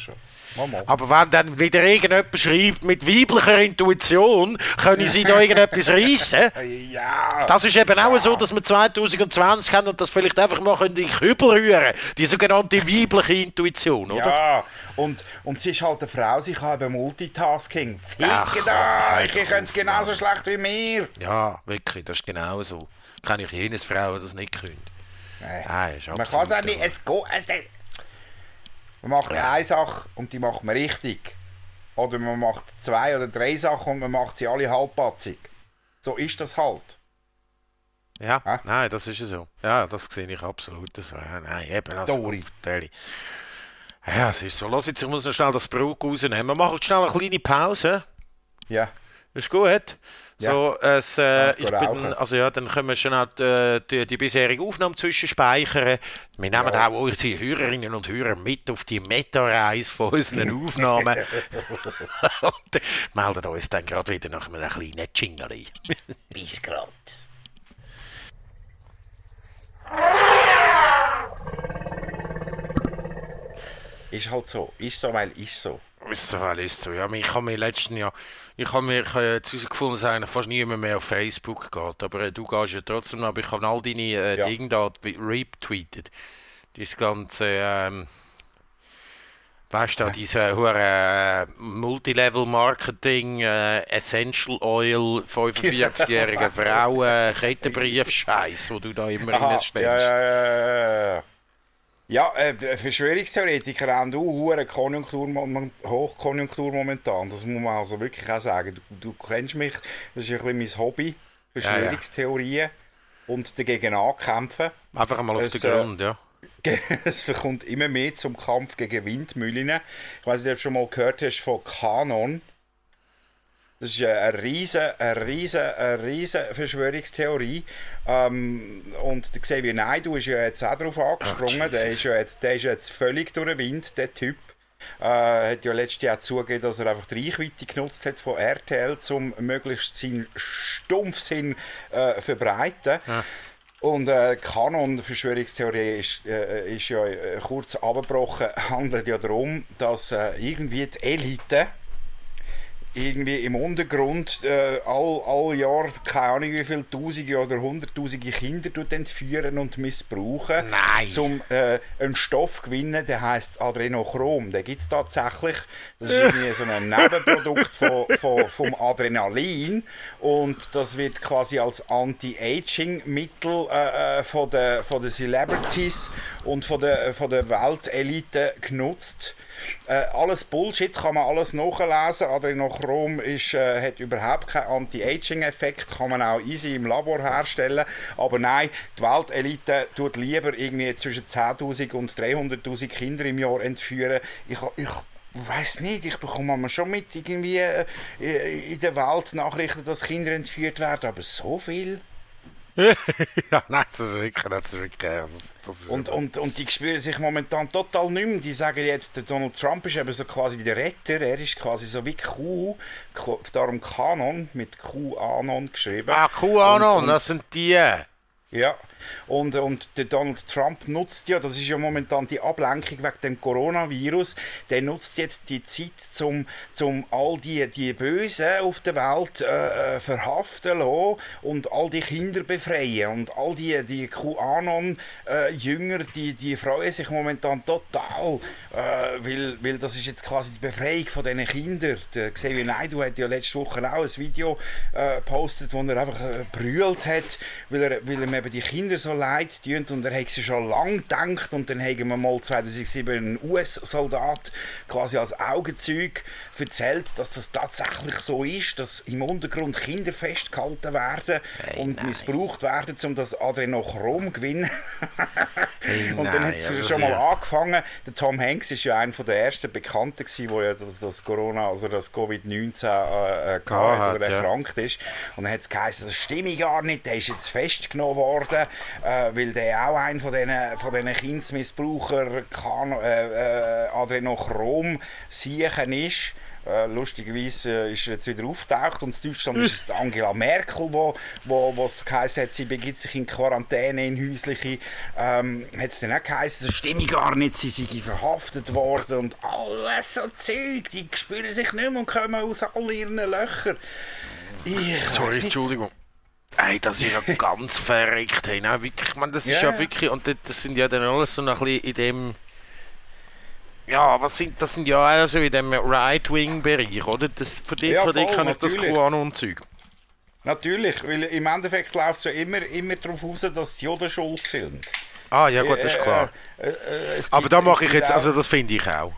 Aber wenn dann wieder irgendjemand schreibt mit weiblicher Intuition, können sie da irgendetwas *laughs* reissen? Ja! Das ist eben auch so, dass wir 2020 haben und das vielleicht einfach mal in den Kübel rühren Die sogenannte weibliche Intuition, oder? Ja, und, und sie ist halt eine Frau, sie kann eben Multitasking. Ach, Ficke komm, hör euch, ihr doch könnt es genauso schlecht wie mir. Ja, wirklich, das ist genau so. Kann ich jenes Frau das nicht können. Nein. Nein, ist Man kann es auch nicht, es geht... Äh, man macht Ja. eine Sache und die macht man richtig. Oder man macht zwei oder drei Sachen und man macht sie alle halbpatzig. So ist das halt. Ja, Hä? nein, das ist ja so. Ja, das sehe ich absolut so. Ja, nein, eben, also, Dori. Ja, es ist so. Lass jetzt, ich muss noch schnell das Brot rausnehmen. Wir machen schnell eine kleine Pause. Ja. Ist gut. So, es, äh, ich bin, also ja, dann können wir schon auch die, die, die bisherige Aufnahme zwischenspeichern. Wir nehmen Ja. auch unsere Hörerinnen und Hörer mit auf die Meta-Reise von unseren *laughs* Aufnahmen. und melden uns dann gerade wieder nach einem kleinen Jingli. Bis grad. Ist halt so. Ist so, weil ist so. Ist so, weil ist so. Ja, ich habe mir letzten Jahr, ich habe mir herausgefunden, dass eigentlich fast niemand mehr auf Facebook geht. Aber äh, du gehst ja trotzdem, aber ich habe all deine äh, Ja. Dinge da retweetet. Das ganze, ähm, weißt du, diese hure äh, Multilevel-Marketing, äh, Essential Oil, 45-jährige *laughs* Frauen, Kettenbrief-Scheiß, wo du da immer Aha, reinstellst. ja, ja, ja, ja. Ja, äh, Verschwörungstheoretiker haben auch hohe Konjunktur, Hochkonjunktur momentan. Das muss man also wirklich auch sagen. Du, du kennst mich, das ist ja ein bisschen mein Hobby. Verschwörungstheorien und dagegen ankämpfen. Einfach einmal auf Es, den äh, Grund, ja. *laughs* es kommt immer mehr zum Kampf gegen Windmühlen. Ich weiß nicht, ob du schon mal gehört hast von Kanon. Das ist eine riesige, eine riesige, eine riesige Verschwörungstheorie. Ähm, und der Xavier Naidoo ist ja jetzt auch darauf angesprungen. Ach, der, ist ja jetzt, der ist jetzt völlig durch den Wind, der Typ. Äh, hat ja letztes Jahr zugegeben, dass er einfach die Reichweite genutzt hat von RTL, um möglichst seinen Stumpfsinn äh, verbreiten. Und äh, Kanon-Verschwörungstheorie ist, äh, ist ja äh, kurz abgebrochen, *laughs* handelt ja darum, dass äh, irgendwie die Elite irgendwie im Untergrund äh, all, all Jahr, keine Ahnung wie viele Tausende oder Hunderttausende Kinder entführen und missbrauchen, Nein. zum äh, einen Stoff gewinnen, der heißt Adrenochrom. Den gibt es tatsächlich. Das ist irgendwie so ein *laughs* Nebenprodukt von, von, vom Adrenalin und das wird quasi als Anti-Aging-Mittel äh, äh, von den von den Celebrities und von der, von der Weltelite genutzt. Äh, alles Bullshit, kann man alles nachlesen. Adrenochrom ist, äh, hat überhaupt keinen Anti-Aging-Effekt, kann man auch easy im Labor herstellen. Aber nein, die Weltelite tut lieber irgendwie zwischen 10.000 und 300.000 Kinder im Jahr entführen. Ich, ich weiß nicht, ich bekomme manchmal schon mit irgendwie äh, in der Welt Nachrichten, dass Kinder entführt werden, aber so viel. *laughs* ja, nein, das ist wirklich, das ist wirklich, das, das ist Und, und, und die spüren sich momentan total nicht mehr. Die sagen jetzt, der Donald Trump ist eben so quasi der Retter. Er ist quasi so wie Q, darum Kanon, mit Q-Anon geschrieben. Ah, QAnon, das sind die. Ja, und, und der Donald Trump nutzt ja, das ist ja momentan die Ablenkung wegen dem Coronavirus, der nutzt jetzt die Zeit, zum, zum all die, die Bösen auf der Welt äh, äh, verhaften lassen und all die Kinder befreien. Und all die, die QAnon-Jünger, die, die freuen sich momentan total, äh, weil, weil das ist jetzt quasi die Befreiung von diesen Kindern. Der Xavier Naidoo hat ja letzte Woche auch ein Video äh, gepostet, wo er einfach äh, brüllt hat, weil, er, weil ihm eben die Kinder so leid tun und er hat sich schon lange gedacht und dann haben wir mal 2007 einen US-Soldat quasi als Augenzeug erzählt, dass das tatsächlich so ist, dass im Untergrund Kinder festgehalten werden Hey, und nein. missbraucht werden, um das Adrenochrom zu gewinnen. *laughs* und dann hat es also schon mal ja. angefangen. Der Tom Hanks ist ja einer der ersten Bekannten wo ja das, das Corona, also das Covid-19 äh, äh, hat oder ja. erkrankt ist. Und dann hat es geheißen, das stimme gar nicht, der ist jetzt festgenommen worden, äh, weil der auch einer von diesen von diesen Kindsmissbraucher kann, äh, äh, Adrenochrom siechen ist. Äh, lustigerweise äh, ist er jetzt wieder auftaucht und in Deutschland ist es *laughs* Angela Merkel, wo, wo, wo es geheißen hat, sie begibt sich in Quarantäne, in häusliche. Ähm, hat es dann auch geheißen, das stimme gar nicht, sie sei verhaftet worden und alles so Zeug, die spüren sich nicht mehr und kommen aus all ihren Löchern. Ich Sorry. Entschuldigung. Ey, das ist ja *laughs* ganz verrückt. Hey, nein, wirklich, ich meine, das ist Ja, ja, ja. wirklich, und das- sind ja dann alles so noch ein bisschen in dem, ja, was sind, das sind ja also in dem Right-Wing-Bereich, oder? Das, von dir, Ja, von dir voll, kann ich das natürlich. QAnon-Zeug. Natürlich, weil im Endeffekt läuft es ja immer, immer darauf raus, dass die Juden schuld sind. Ah, ja gut, das ist Äh, klar. äh, äh, es Aber da mache ich jetzt, auch- also das finde ich auch.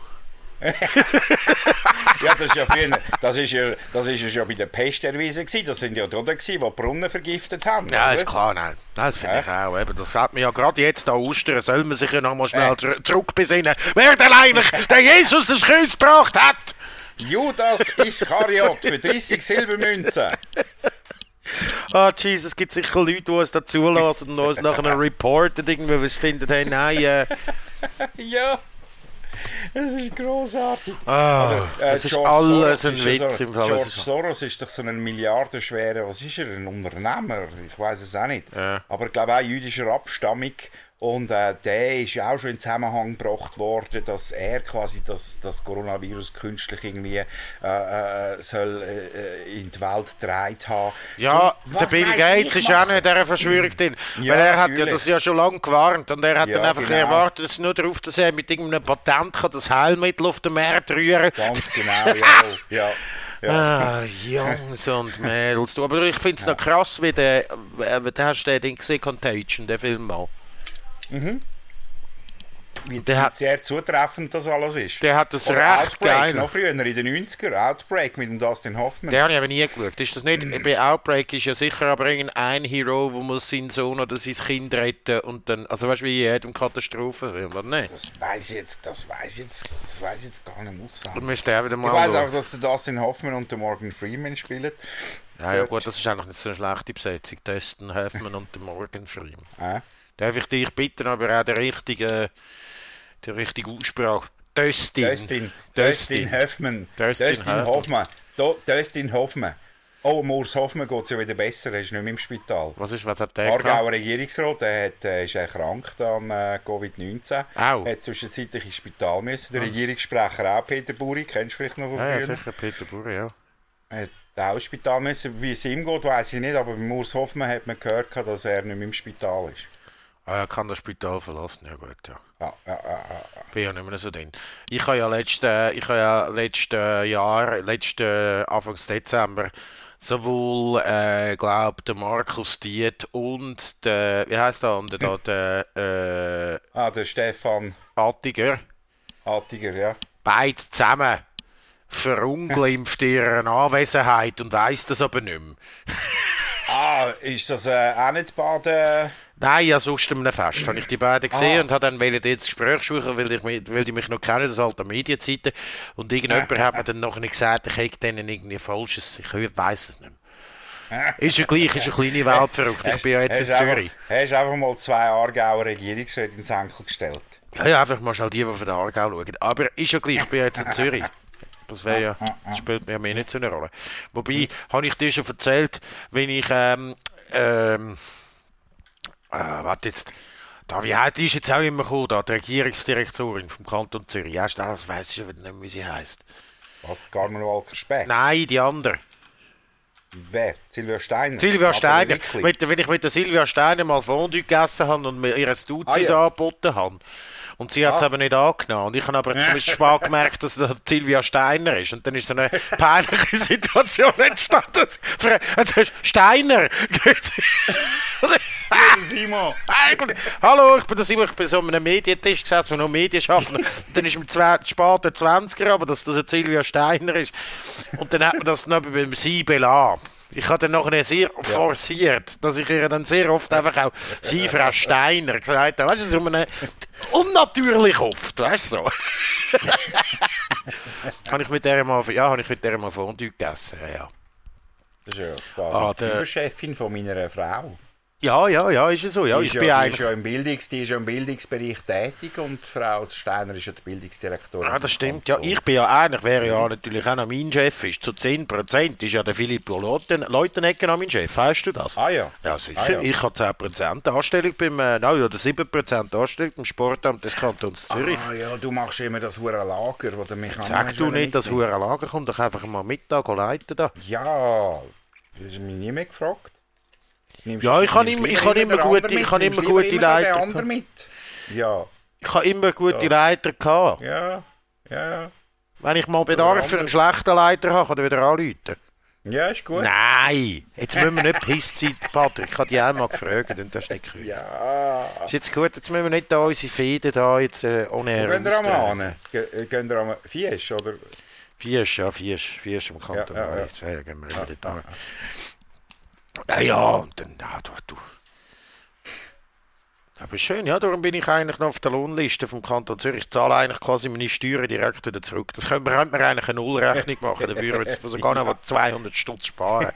Ja, das ist ja früher, das ist ja, das ist ja schon bei der Pest erwiesen gewesen. Das sind ja die gewesen, die Brunnen vergiftet haben. Ja, oder? ist klar, nein. Das finde Ja. ich auch. Eben. Das sagt man ja gerade jetzt an Ostern, soll man sich ja noch mal schnell zurück zurückbesinnen, wer denn eigentlich *laughs* der Jesus das Kreuz gebracht hat. Judas Iskariot für 30 Silbermünzen. *laughs* Ah, Jesus, es gibt sicher Leute, die uns da zulassen und uns nachher reporten, irgendwie, was finden, hey, nein, äh, Ja, es ist großartig. ah, Äh, das ist alles Soros ein Witz im Fall. George Es Soros ist doch so ein milliardenschwerer, was ist er, ein Unternehmer? Ich weiß es auch nicht. Ja. Aber ich glaube auch jüdischer Abstammung. Und äh, der ist auch schon in Zusammenhang gebracht worden, dass er quasi das, das Coronavirus künstlich irgendwie äh, äh, soll äh, in die Welt getragen haben. Ja, So, der Bill Gates ist auch nicht in dieser Verschwörung drin. Ja, weil er hat ja das ja schon lange gewarnt und er hat Ja, dann einfach genau. erwartet, dass nur darauf, dass er mit irgendeinem Patent kann das Heilmittel auf den Markt rühren kann. Ganz *laughs* genau, ja. ja. ja. Ah, Jungs und Mädels. Aber ich finde es noch krass, wie der, äh, wie- hast du den Ding gesehen, Contagion, den Film mal? Wie, der hat- sehr zutreffend das alles ist. Der hat das Oder recht Outbreak, geil. noch früher, in den 90er, Outbreak mit dem Dustin Hoffman. Den habe ich aber nie geschaut. Ist das nicht, bei Outbreak ist ja sicher aber irgendein Hero, wo muss seinen Sohn oder sein Kind retten und dann, also weißt du, wie in jedem Katastrophenfilm, oder nicht? Das weiß ich jetzt, das weiß jetzt, das weiß jetzt gar nicht Du aussagen. müsst wieder Ich weiß auch, dass der Dustin Hoffman und der Morgan Freeman spielen. Ja, ja gut, das ist eigentlich nicht so eine schlechte Besetzung. Dustin Hoffman und der Morgan Freeman. Äh? Darf ich dich bitten, aber auch der richtige, der richtige Aussprache. Dustin. Dustin, Dustin Hoffman. Dustin Dustin Hoffman. Hoffman. Do, Dustin Hoffman. Oh, Murs Hoffman geht es ja wieder besser, er ist nicht mehr im Spital. Was ist, was hat der gehabt? Aargauer Regierungsrat, der hat, äh, ist erkrankt an äh, Covid-19. Au. Hat zwischenzeitlich ins Spital müssen. Der Regierungssprecher auch, Peter Buri, kennst du vielleicht noch von Ja, ja, früher? sicher, Peter Buri, ja. hat auch ins Spital müssen. Wie es ihm geht, weiß ich nicht, aber bei Urs Hoffmann hat man gehört, dass er nicht mehr im Spital ist. Ah, er kann das Spital verlassen, ja gut, ja. Ja, ja, ja. Bin ja nicht mehr so drin. Ich habe ja letzte, ich habe ja letztes Jahr, letzten Anfangs Dezember, sowohl, äh, glaub, der Markus Diet und der, wie heißt der andere da, der, äh, Ah, der Stefan Attiger, Attiger, ja. beide zusammen verunglimpft in ihrer Anwesenheit und weiss das aber nicht mehr. Ah, ist das äh, auch nicht bei der... Nein, ja, sonst an einem Fest habe ich die beiden gesehen Ah. und habe dann wollte das Gespräch suchen, weil ich, mich- weil die mich noch kennen, das alte Medienzeiten. Und irgendjemand hat mir dann noch nicht gesagt, ich hätte denen irgendwie Falsches, ich weiß es nicht mehr. Ist ja gleich, ist eine kleine Welt verrückt. Ich bin ja jetzt in Zürich. Einfach, hast einfach mal zwei Aargauer Regierungsräte ins Enkel gestellt. Ja, ja, einfach mal schnell die, die von der Aargau schauen. Aber ist ja gleich, ich bin ja jetzt in Zürich. Das wäre ja, das spielt mir ja mehr nicht so eine Rolle. Wobei, habe ich dir schon erzählt, wenn ich, ähm, ähm, äh, warte jetzt, da, wie heißt die ist jetzt auch immer gekommen, da, die Regierungsdirektorin vom Kanton Zürich. Ja, das weiß ich wieder nicht, wie sie heißt. Was, Carmen Walker Speck? Nein, die andere. Wer? Silvia Steiner? Silvia Steiner. Mit, wenn ich mit der Silvia Steiner mal Fondue gegessen habe und mir ihr Duzis Ah, ja. angeboten habe. Und sie hat es Ah. aber nicht angenommen. Und ich habe aber zum spät gemerkt, dass das Silvia Steiner ist. Und dann ist so eine peinliche Situation entstanden. Für- *laughs* Steiner! Simon! Eigentlich- Hallo, ich bin der Simon, ich bin so an einem Medientisch gesessen, wo noch Medien schaffen. Und dann ist im zwei- späten 20er, aber dass das eine Silvia Steiner ist. Und dann hat man das noch beim Sie belassen. Ich habe dann nachher sehr forciert, dass ich ihr dann sehr oft einfach auch Sie, Frau Steiner, gesagt habe. Weißt du, so eine, unnatürlich oft, weißt du so. *laughs* habe ich mit der mal, ja, habe ich mit der mal Fondue gegessen, ja, ja. Das ist ja quasi Ah, die der- Überchefin von meiner Frau. Ja, ja, ja, ist ja so. Ja, die, ich ist bin ja, die, ist eigentlich... ja im Bildungs, die ist ja im Bildungsbereich tätig und Frau Steiner ist ja die Bildungsdirektorin. Ja, vom das stimmt. Ja, ich bin ja eigentlich, wäre ja natürlich auch noch mein Chef ist. Zu 10% ist ja der Filippo Leuten, Leutenegger noch mein Chef. Weißt du das? Ah ja. Ja, sicher. Ah, ja. Ich habe 10% Anstellung beim, äh, nein, oder 7% Anstellung beim Sportamt des Kantons Zürich. Ah ja, du machst immer das hure Lager, wo du mich Sag du nicht, dass hure Lager kommt, doch einfach mal Mittag leiten da. Ja, du hast mich nie mehr gefragt. Ja, ich nimmst immer- ich kann immer gute- ich mit, immer gute Leiter. Ja, Ich habe immer gute Leiter gehabt. ja, ja. Wenn ich mal Bedarf für einen schlechten Leiter habe, kann er wieder anrufen. Ja, ist gut. Nein, jetzt müssen wir nicht pisst sein, *laughs* Patrick. Ich habe dich einmal gefragt und das ist nicht gehört. Ja. Ist jetzt gut, jetzt müssen wir nicht da unsere Fäden da jetzt äh, ohne Wo gehen wir am äh, Gehen wir am Fisch, oder? Vier, ja, vier ist im Kanton Ja, ja, ja. Ja, gehen wir immer. Ja, ja, und dann, ja, du, du. Aber schön, ja, darum bin ich eigentlich noch auf der Lohnliste vom Kanton Zürich. Ich zahle eigentlich quasi meine Steuern direkt wieder zurück. Das könnte man, eigentlich eine Nullrechnung machen, dann würden wir jetzt sogar noch *laughs* 200 Stutz sparen.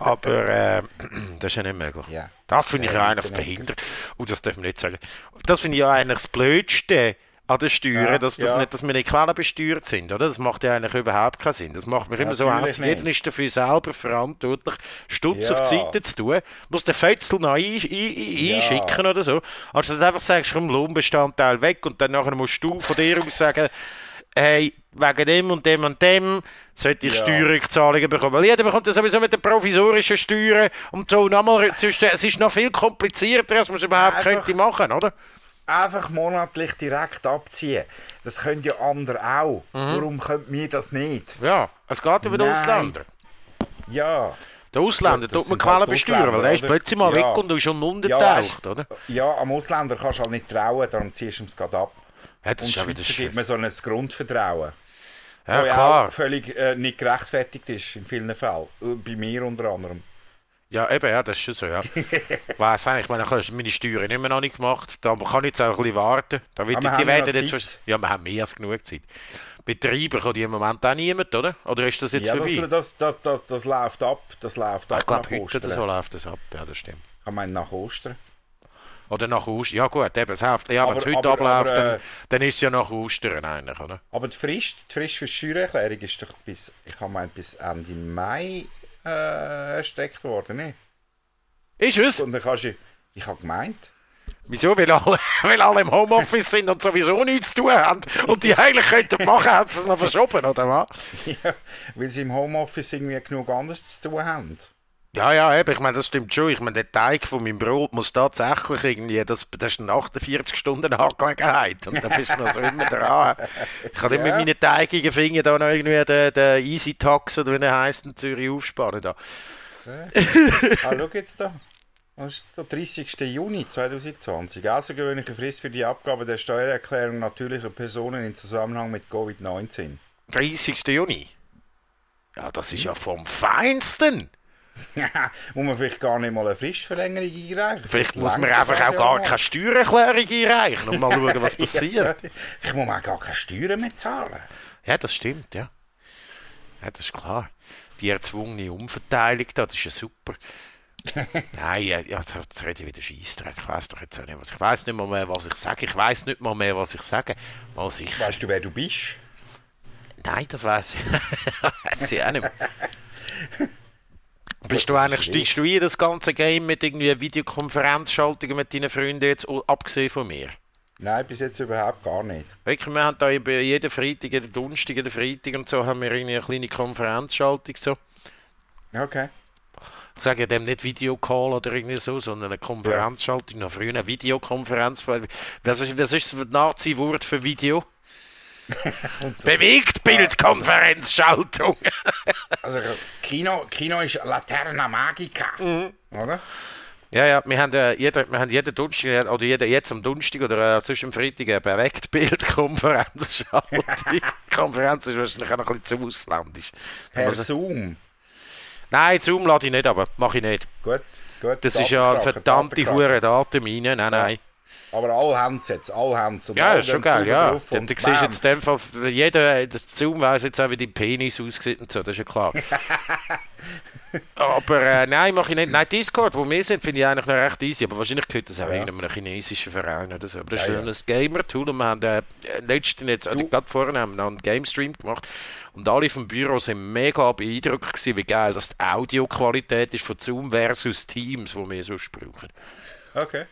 Aber äh, *clears throat* das ist ja nicht möglich. Ja. Das finde ich ja Ja, eigentlich genau. behindert. Und das darf man nicht sagen. Das finde ich ja eigentlich das Blödste an den Steuern, Ja, dass, das ja. nicht, dass wir nicht quellenbesteuert sind. Oder? Das macht ja eigentlich überhaupt keinen Sinn. Das macht mir immer so hässlich. Jeder ist dafür selber verantwortlich, Stutz Ja. auf die Seite zu tun. Muss den Fötzel noch ein, ein, ein, Ja. einschicken oder so. Anstatt dass du einfach sagst, komm, Lohnbestandteil weg und dann nachher musst du von dir aus sagen, hey, wegen dem und dem und dem sollte ich Ja. Steuerrückzahlungen bekommen. Weil jeder bekommt das sowieso mit den provisorischen Steuern und so. Nochmal, es ist noch viel komplizierter, als man es überhaupt Einfach- könnte machen, oder? Einfach monatlich direkt abziehen. Das können ja andere auch. Mhm. Warum können wir das nicht? Ja, es geht über den. Ausländer. Ja. Der Ausländer tut man Quellen halt besteuern, weil der ist plötzlich mal Ja. weg und ist schon Ja, untertaucht, weisst- oder? ja, am Ausländer kannst du halt nicht trauen, darum ziehst du es gerade ab. Ja, das Und ist ja Schweizer gibt mir so ein Grundvertrauen. Ja, wo ja klar. völlig äh, nicht gerechtfertigt ist in vielen Fällen. Äh, Bei mir unter anderem. Ja, eben, ja, das ist schon so, ja. *laughs* weiss eigentlich, ich meine, ich habe meine Steuern immer noch nicht gemacht. Da kann ich jetzt auch ein bisschen warten. Da wird, die wir werden jetzt Zeit? Ja, wir haben mehr als genug Zeit. Betreiben kann die im Moment auch niemand, oder? Oder ist das jetzt Ja, vorbei? das, das, das, das, läuft ab. Das läuft ab ich glaube, nach heute Ostern. oder so läuft das ab. Ja, das stimmt. Ich meine nach Ostern. Oder nach Ostern. Ja gut, eben, das hilft. Ja, wenn es heute aber- abläuft, aber, dann, äh, dann ist es ja nach Ostern eigentlich, oder? Aber die Frist, die Frist für die Steuererklärung ist doch bis, ich meint, bis Ende Mai äh, erstreckt worden. Ne? Ist es? Und dann kannst du, ich habe gemeint, Wieso? Weil alle, *laughs* weil alle im Homeoffice sind und sowieso nichts zu tun haben und die eigentlich könnten machen, hat sie es noch verschoben, oder was? *laughs* ja, weil sie im Homeoffice irgendwie genug anderes zu tun haben. Ja, ja, eben, ich meine, das stimmt schon. Ich meine, der Teig von meinem Brot muss tatsächlich irgendwie, das, das ist eine 48 Stunden Angelegenheit. Und da bist du noch so immer dran. Ich kann Ja. meinen teigigen Fingern da noch irgendwie den, den Easy Tax oder wie der heisst in Zürich aufsparen. Da. Ah, schau jetzt da. Was ist da? 30. Juni 2020. Außergewöhnliche Frist für die Abgabe der Steuererklärung natürlicher Personen in Zusammenhang mit Covid-19. 30. Juni. Ja, das ist ja vom Feinsten. Muss man vielleicht gar nicht mal eine Fristverlängerung einreichen? Vielleicht muss man einfach auch gar keine Steuererklärung einreichen und mal *laughs* schauen, was passiert. Vielleicht muss man auch gar keine Steuern mehr zahlen. Ja, das stimmt, ja. Ja, das ist klar. Die erzwungene Umverteilung da, das ist ja super. *laughs* Nein, ja, jetzt, jetzt rede ich wieder Scheissdreck. Ich weiß doch jetzt auch nicht, was ich weiß nicht mal mehr, was ich sage. Ich weiß nicht mal mehr, was ich sage. Mal sicher. Weißt du, wer du bist? Nein, das weiß ich. *laughs* weiß ich auch nicht mehr. Bist du eigentlich, steigst du in das ganze Game mit irgendwie Videokonferenzschaltungen mit deinen Freunden jetzt, abgesehen von mir? Nein, bis jetzt überhaupt gar nicht. Wirklich, wir haben da jeden Freitag, jeden Donnerstag, jeden Freitag und so haben wir eine kleine Konferenzschaltung so. Okay. Ich sage ja dem nicht Videocall oder irgendwie so, sondern eine Konferenzschaltung. Noch früher eine Videokonferenz. Was ist, was ist das Nazi-Wort für Video? *laughs* Bewegt Bildkonferenzschaltung. *laughs* Also Kino, Kino ist Laterna Magica. Mhm. Oder? Ja, ja, wir haben, äh, jeder, wir haben jeden Donnerstag, oder jeder, jetzt am Donnerstag oder äh, sonst am Freitag eine bewegt Bildkonferenzschaltung. *laughs* Die Konferenz ist wahrscheinlich auch noch ein bisschen zu ausländisch. Per Also- Zoom. Nein, Zoom lade ich nicht, aber mache ich nicht. Gut, gut. Das ist ja eine verdammte hure Datenmine. Nein, nein. Aber alle haben es jetzt, alle haben es. Ja, ist schon geil, ja. drauf Du, siehst jetzt in dem Fall, jeder, der Zoom weiss jetzt auch, wie dein Penis aussieht und so, das ist ja klar. *laughs* aber äh, nein, mache ich nicht. Nein, Discord, wo wir sind, finde ich eigentlich noch recht easy, aber wahrscheinlich gehört das auch Ja. irgendeinem chinesischen Verein oder so. Aber das Ja, ist ein Gamer-Tool und wir haben äh, letztens jetzt, also gerade vorhin haben wir einen Game-Stream gemacht und alle vom Büro sind mega beeindruckt gewesen, wie geil das die Audioqualität ist von Zoom versus Teams, wo wir sonst brauchen. Okay.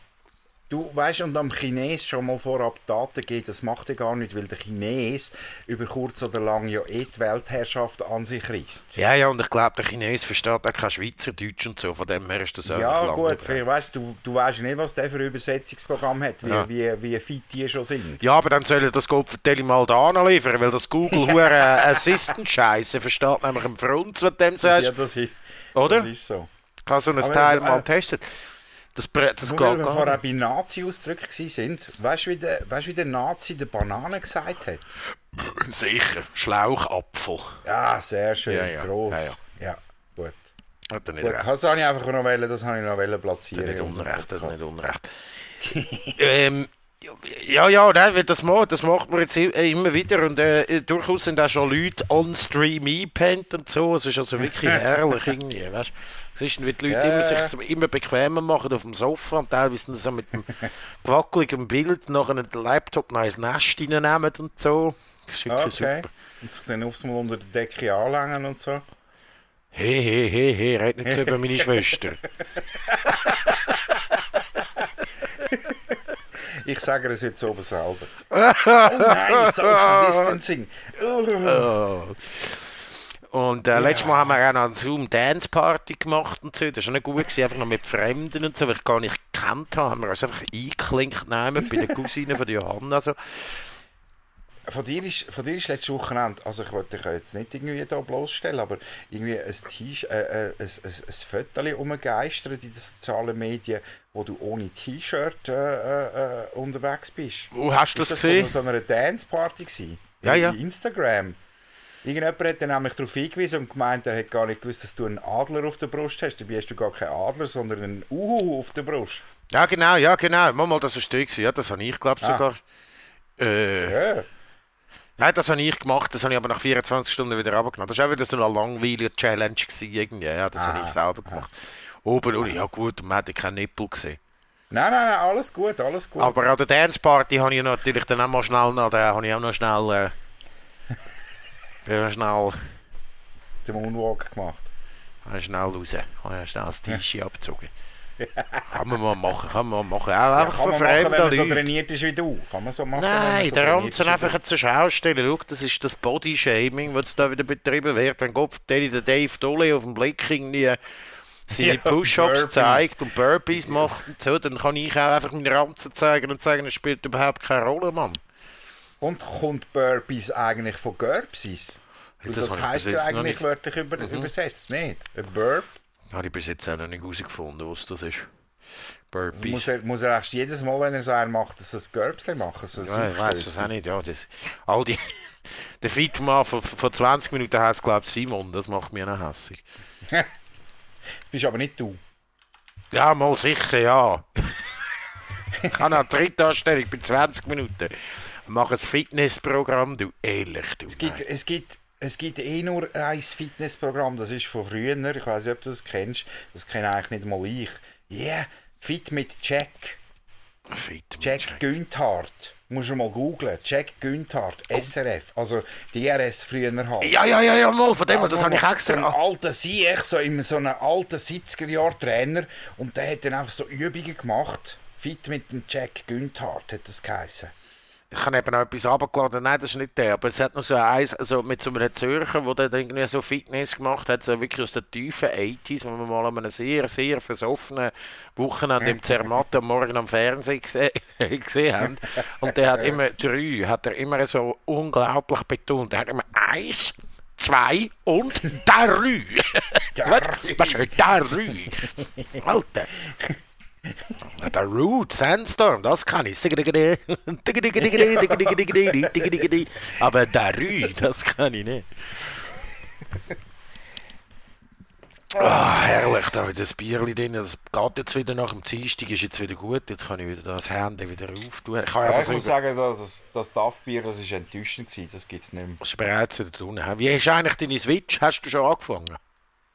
Du weißt, und am Chines schon mal vorab Daten geben, das macht er gar nicht, weil der Chines über kurz oder lang ja eh die Weltherrschaft an sich reißt. Ja, ja, und ich glaube, der Chines versteht auch kein Schweizerdeutsch und so, von dem her ist das auch Ja, gut, vielleicht weißt du, du weißt nicht, was der für ein Übersetzungsprogramm hat, wie, Ja. wie, wie fit die schon sind. Ja, aber dann soll er das Kopfverteilen mal da anliefern, weil das Google *laughs* hure Assistant Scheiße versteht nämlich im Front, was dem sagst. Ja, das ist, Oder? das ist so. Ich habe so ein Aber, Teil äh, mal getestet. Das, das Nur weil wir vorher bei Nazi-Ausdrücken sind, weißt du, wie, der- weißt du, wie der Nazi der Banane gesagt hat? *laughs* Sicher, Schlauchapfel. Ja, sehr schön, Ja, ja. gross. Ja, Ja, ja. gut. Hat er nicht gut. recht. Das habe ich einfach noch wollen, das habe ich noch Hat platzieren. er nicht unrecht, hat nicht unrecht. *laughs* ähm, ja, ja, nein, das, macht, das macht man jetzt äh, immer wieder und äh, durchaus sind auch schon Leute on-stream eingepennt und so. Es ist also wirklich *laughs* herrlich irgendwie, weißt Es ist, wie die Leute Ja, immer, sich immer bequemer machen auf dem Sofa und teilweise so mit dem *laughs* wackeligen Bild nachher den Laptop noch ins Nest reinnehmen und so. Das ist Okay. super. Und sich dann aufs Mal unter der Decke anlängen und so. Hey, hey, hey, hey, red nicht so über meine *laughs* Schwester. Ich sage es jetzt oben selber. oh nein, Social *laughs* Distancing. Oh. Und äh, letztes Mal haben wir auch noch eine Zoom Dance Party gemacht und so. Das war schon nicht gut, gewesen, einfach noch mit Fremden und so, weil ich gar nicht gekannt habe. Haben wir uns einfach eingeklinkt nehmen bei der Cousine von Johanna. So. Von dir ist, von dir ist letztes Wochenende, also ich wollte dich ja jetzt nicht irgendwie da bloßstellen, aber irgendwie ein, T- äh, äh, ein, ein, ein Foto umgeistert in den sozialen Medien, wo du ohne T-Shirt äh, äh, äh, unterwegs bist. Wo hast du das das gesehen? von so einer Dance-Party? Ja, ja. In Instagram. Irgendjemand hat dann nämlich darauf hingewiesen und gemeint, er hat gar nicht gewusst, dass du einen Adler auf der Brust hast. Dabei hast du gar keinen Adler, sondern einen Uhu auf der Brust. Ja, genau, ja, genau. Mal, mal, das war gewesen. Ja, das habe ich, glaube ich, Ah. sogar. Äh, Ja. Nein, das habe ich gemacht, das habe ich aber nach 24 Stunden wieder runtergenommen. Das war auch wieder so eine langweilige Challenge gewesen, irgendwie. Ja, das habe Ah, ich selber gemacht. Oben, und ja gut, man ja keinen Nippel gesehen. Nein, nein, nein, alles gut, alles gut. Aber an der Dance Party habe ich natürlich dann auch mal schnell, noch, da habe ich auch noch schnell, äh, bin noch schnell, den Moonwalk gemacht. habe ich schnell raus, habe ich schnell das T-Shirt abgezogen. kann man mal machen, kann man mal machen. Auch einfach kann man machen, wenn man so trainiert ist wie du. Kann man so machen, Nein, so der Ranzen einfach zur Schau stellen. Schau, das ist das Body-Shaming, das da wieder betrieben wird. Wenn Gott der Dave Dolle auf dem Blick irgendwie seine Ja, Push-Ups zeigt und Burpees macht und so, dann kann ich auch einfach meine Ranzen zeigen und sagen, es spielt überhaupt keine Rolle, Mann. Und kommt Burpees eigentlich von Gerbsis? Das das, heisst ja eigentlich. Mhm. wörtlich über, übersetzt, nicht? Ein Burp Habe ich bis jetzt auch noch nicht herausgefunden, was das ist. muss Burpees. er, muss er erst jedes Mal, wenn er so einen macht, dass er das Gerbsli machen. So ein Ja, ich weiß das auch nicht. Ja, das, all die, *laughs* der Fitmann von, von 20 Minuten heißt, glaube ich, Simon. Das macht mich noch hässlich. *laughs* Bist aber nicht du. Ja, mal sicher, ja. *laughs* ich habe eine dritte Anstellung bei 20 Minuten. Mache ein Fitnessprogramm, du ehrlich, du. Es gibt, es gibt, es gibt eh nur ein Fitnessprogramm, das ist von früher. Ich weiß nicht, ob du das kennst. Das kenne eigentlich nicht mal ich. Yeah, Fit mit Jack. Fit mit Jack Günthardt. Musst du mal googlen. Jack Günthardt, SRF. Also DRS früher halt. Ja, ja, ja, ja, mal, von dem, Also das habe ich So ein extra. alter Sieg, so in so einem alten 70er-Jahr-Trainer. Und der hat dann einfach so Übungen gemacht. Fit mit dem Jack Günthardt hat das geheißen. Ich habe eben noch etwas runtergeladen. Nein, das ist nicht der. Aber es hat noch so eins, also mit so einem Zürcher, der dann irgendwie so Fitness gemacht hat, so wirklich aus den tiefen 80s, wo wir mal an einem sehr, sehr versoffenen Wochenende im Zermatt am Morgen am Fernsehen gese *laughs* gesehen haben. Und der hat immer drei, hat er immer so unglaublich betont. Er hat immer eins, zwei und drei. *laughs* Was? Was ist drei? Alter. Der Root, Sandstorm, das kann ich. Aber der Rü, das kann ich nicht. Ah, herrlich, da das Bierli drin. Das geht jetzt wieder nach dem Dienstag, ist jetzt wieder gut. Jetzt kann ich wieder das Handy wieder auftun. Ich, ja, ich muss sagen, das, das DAF-Bier, das ist enttäuschend gewesen. Das gibt es nicht mehr. Das ist bereits wieder drin. Wie du eigentlich deine Switch? Hast du schon angefangen?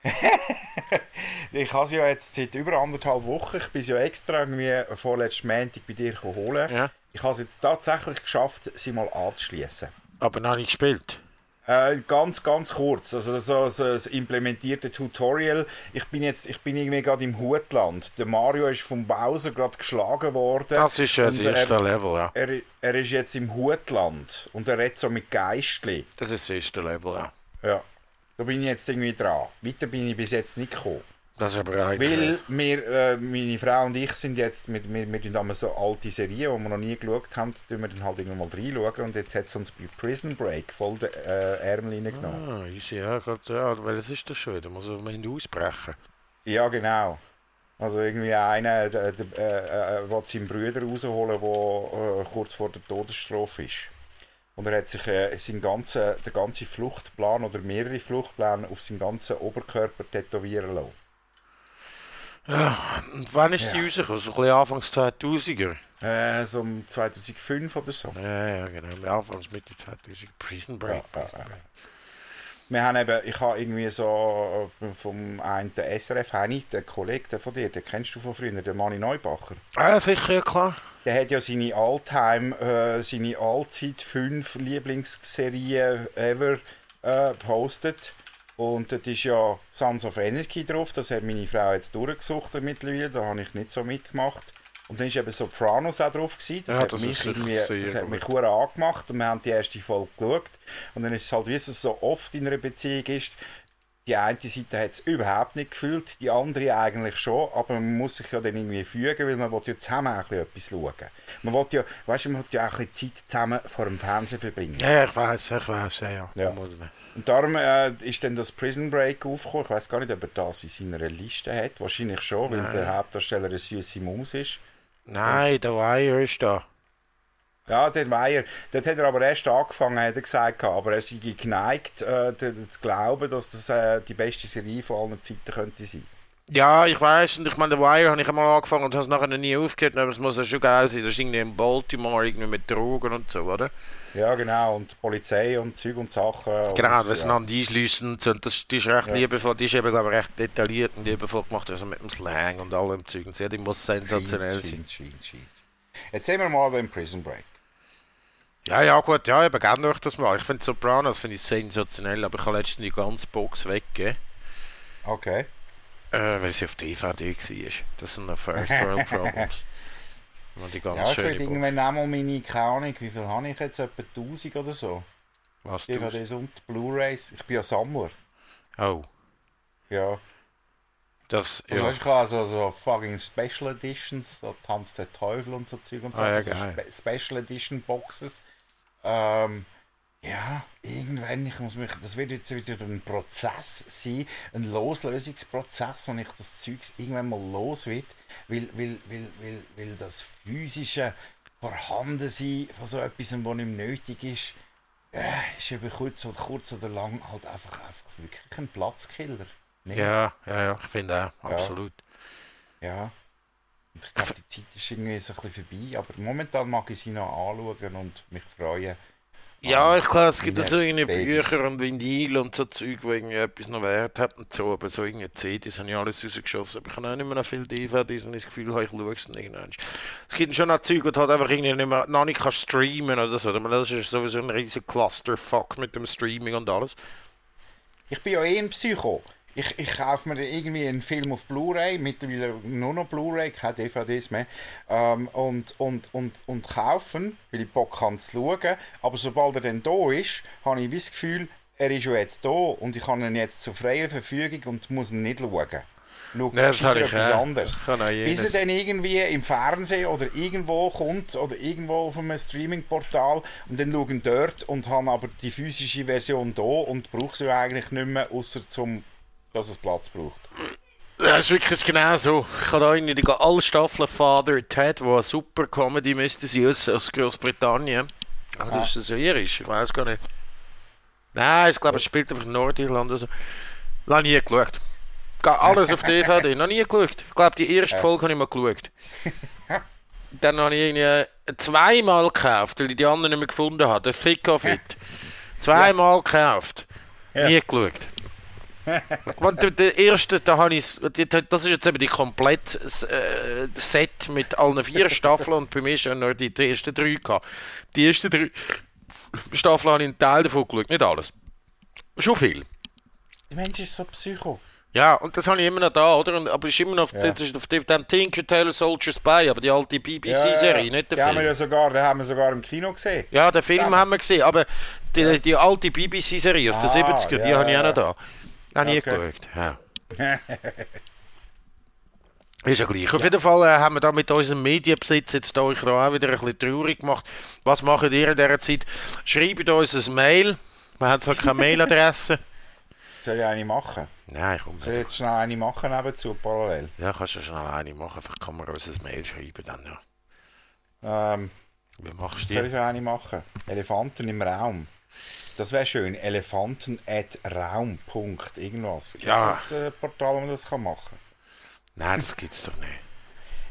*laughs* ich habe sie ja jetzt seit über anderthalb Wochen. Ich bin ja extra irgendwie vorletzten Montag bei dir holen. Ja. Ich habe es jetzt tatsächlich geschafft, sie mal anzuschließen. Aber noch nicht gespielt? Äh, ganz, ganz kurz. Also so, so ein implementierte Tutorial. Ich bin jetzt, ich bin irgendwie gerade im Hutland. Der Mario ist vom Bowser gerade geschlagen worden. Das ist ja das erste er, Level, ja. Er, er ist jetzt im Hutland und er redet so mit Geistli. Das ist das erste Level, ja. Ja. Da bin ich jetzt irgendwie dran. Weiter bin ich bis jetzt nicht gekommen. Das ist aber. Weil wir, äh, meine Frau und ich sind jetzt, mit, wir, wir tun so alte Serien, die wir noch nie geschaut haben, tun wir dann halt irgendwann mal reinschauen und jetzt hat es uns bei Prison Break voll den äh, Ärmel reingenommen. Ah, easy, ja, ja, weil es ist das schon, da muss man ausbrechen. Ja, genau. Also irgendwie einer, der, der äh, äh, will seinen Bruder rausholen, der äh, kurz vor der Todesstrafe ist. Und er hat sich äh, seinen ganzen, den ganzen Fluchtplan oder mehrere Fluchtpläne auf seinen ganzen Oberkörper tätowieren lassen. Ja, und wann ist ja. die rausgekommen? So ein bisschen Anfangs 2000er? Äh, so um 2005 oder so. Ja, ja genau. Anfangs Mitte 2000. Prison Break. Ja, Prison Break. Wir haben eben, ich habe irgendwie so äh, vom einen SRF Henny, der Kollege von dir, den kennst du von früher, der Mani Neubacher. Ah, sicher, ja, klar. Der hat ja seine Alltime, äh, seine Allzeit fünf Lieblingsserien ever äh, gepostet. Und dort ist ja Sons of Energy drauf, das hat meine Frau jetzt durchgesucht mittlerweile, da habe ich nicht so mitgemacht. Und dann war eben Sopranos auch drauf, gewesen. das, ja, hat, das mich irgendwie, das hat mich gut angemacht und wir haben die erste Folge geschaut. Und dann ist es halt, wie es so oft in einer Beziehung ist, die eine Seite hat es überhaupt nicht gefühlt, die andere eigentlich schon, aber man muss sich ja dann irgendwie fügen, weil man will ja zusammen ein etwas schauen. Man will ja, weißt man will ja auch ein bisschen Zeit zusammen vor dem Fernsehen verbringen. Ja, ich weiß, ich weiß, ja. ja. ja. Und darum äh, ist dann das Prison Break aufgekommen. Ich weiß gar nicht, ob er das in seiner Liste hat. Wahrscheinlich schon, weil Nein. der Hauptdarsteller eine süße Maus ist. Nein, der Wire ist da. Ja, der Wire. Dort hat er aber erst angefangen, hat er gesagt, aber er sei geneigt, äh, zu glauben, dass das äh, die beste Serie von allen Zeiten könnte sein. Ja, ich weiß und ich meine, The Wire habe ich einmal angefangen und habe es nachher nie aufgehört, aber es muss ja schon geil sein. Das ist irgendwie in Baltimore irgendwie mit Drogen und so, oder? Ja, genau. Und Polizei und Zeug und Sachen. Genau, und, wenn sie ja. einander einschliessen und. Das, die ist recht ja. liebevoll, die ist eben, glaube ich, recht detailliert und liebevoll gemacht, also mit dem Slang und allem Zeug. Und sie die muss sensationell sein. Schein, schein. Jetzt sehen wir mal beim Prison Break. Ja, ja, gut, ja, eben gerne euch das mal. Ich finde Sopranos finde ich sensationell, aber ich habe letztens die ganze Box weggegeben. Okay. Äh, weil sie auf DVD war. Das sind noch First World *laughs* Problems. Und die ganz ja, ich würde irgendwann auch mal meine, keine Ahnung, wie viel habe ich jetzt? Etwa 1000 oder so. Was DVDs und Blu-Rays. Ich bin ja Sammler. Oh. Ja. Das, also, ja. ich habe also so fucking Special Editions, so Tanz der Teufel und so Zeug und so. Ah, ja, also Spe Special Edition Boxes. Ähm, ja, irgendwann, ich muss mich, das wird jetzt wieder ein Prozess sein, ein Loslösungsprozess, wenn ich das Zeug irgendwann mal los wird, weil, weil, weil, weil, weil das physische Vorhandensein von so etwas, was nicht nötig ist, äh, ist über kurz oder, kurz oder lang halt einfach, einfach wirklich ein Platzkiller. Nicht? Ja, ja, ja, ich finde auch, absolut. Ja. ja. Und ich glaube, die Zeit ist irgendwie so ein bisschen vorbei, aber momentan mag ich sie noch anschauen und mich freuen ja, ich glaube, es gibt so irgendwie Bücher und Vinyl und so Zeug, wo irgendwie etwas noch Wert hat und so, aber so irgendwie CDs habe ich alles rausgeschossen. Aber ich habe auch nicht mehr noch viel DVDs und ich das Gefühl habe, ich schaue es nicht irgendwann. Es gibt schon noch Zeug, du halt einfach irgendwie nicht mehr, noch nicht kannst streamen oder so. Das ist sowieso ein riesiger Clusterfuck mit dem Streaming und alles. Ich bin ja eh ein Psycho. Ich, ich kaufe mir irgendwie einen Film auf Blu-ray, mittlerweile nur noch Blu-ray, keine DVDs mehr, ähm, und, und, und, und kaufen, weil ich Bock habe zu schauen. Aber sobald er dann da ist, habe ich das Gefühl, er ist ja jetzt da und ich habe ihn jetzt zur freien Verfügung und muss ihn nicht schauen. Schaut nee, das habe ich etwas ja. anderes. Bis er dann irgendwie im Fernsehen oder irgendwo kommt oder irgendwo auf einem Streaming-Portal und dann schauen dort und haben aber die physische Version da und brauche sie eigentlich nicht mehr, außer zum dass es Platz braucht. Das ist wirklich genau so. Ich habe da irgendwie alle Staffeln Father Ted, wo eine super Comedy müsste sein aus, aus Großbritannien. Ah, das ist das irisch, ich weiß gar nicht. Nein, ich glaube, es spielt einfach in Nordirland oder so. Ich nie geschaut. Alles auf DVD, *laughs* noch nie geschaut. Ich glaube, die erste Folge habe ich mal geschaut. Dann habe ich äh, zweimal gekauft, weil ich die anderen nicht mehr gefunden habe. Der Thick of It. Zweimal gekauft. Nie geschaut. *laughs* Und der- der erste, da habe ich, das ist jetzt eben die komplett äh, Set mit allen vier Staffeln und bei mir schon nur die, die ersten drei gehabt. Die ersten drei Staffeln habe ich einen Teil davon geschaut, nicht alles. Schon viel. Der Mensch ist so psycho. Ja, und das habe ich immer noch da, oder? Und, aber ist immer noch, Ja. das ist auf dem Tinker Tailor Soldier Spy, aber die alte BBC-Serie, nicht der den haben wir Film. ja sogar, den haben wir sogar im Kino gesehen. Ja, den Film Zusammen. haben wir gesehen, aber die, die alte BBC-Serie aus den Ah, 70er, die ja, habe ich auch ja. noch da. Habe ich nie Okay. geschaut. Ja. Ist ja *laughs* gleich. Auf jeden Fall äh, haben wir da mit unserem Medienbesitz jetzt euch da auch wieder ein bisschen traurig gemacht. Was macht ihr in dieser Zeit? Schreibt uns ein Mail. Wir haben zwar keine Mailadresse. Soll ich eine machen? Nein, komm. Soll ich jetzt schnell eine machen nebenzu, parallel? Ja, kannst du schnell eine machen. Vielleicht kann man uns ein Mail schreiben dann ja. Ähm, Wie machst du soll ich eine machen? Elefanten im Raum. Das wäre schön. Elefanten at Raum. Punkt. Irgendwas. Gibt's Ja. das äh, Portal, wo man das kann machen Nein, das gibt's doch nicht.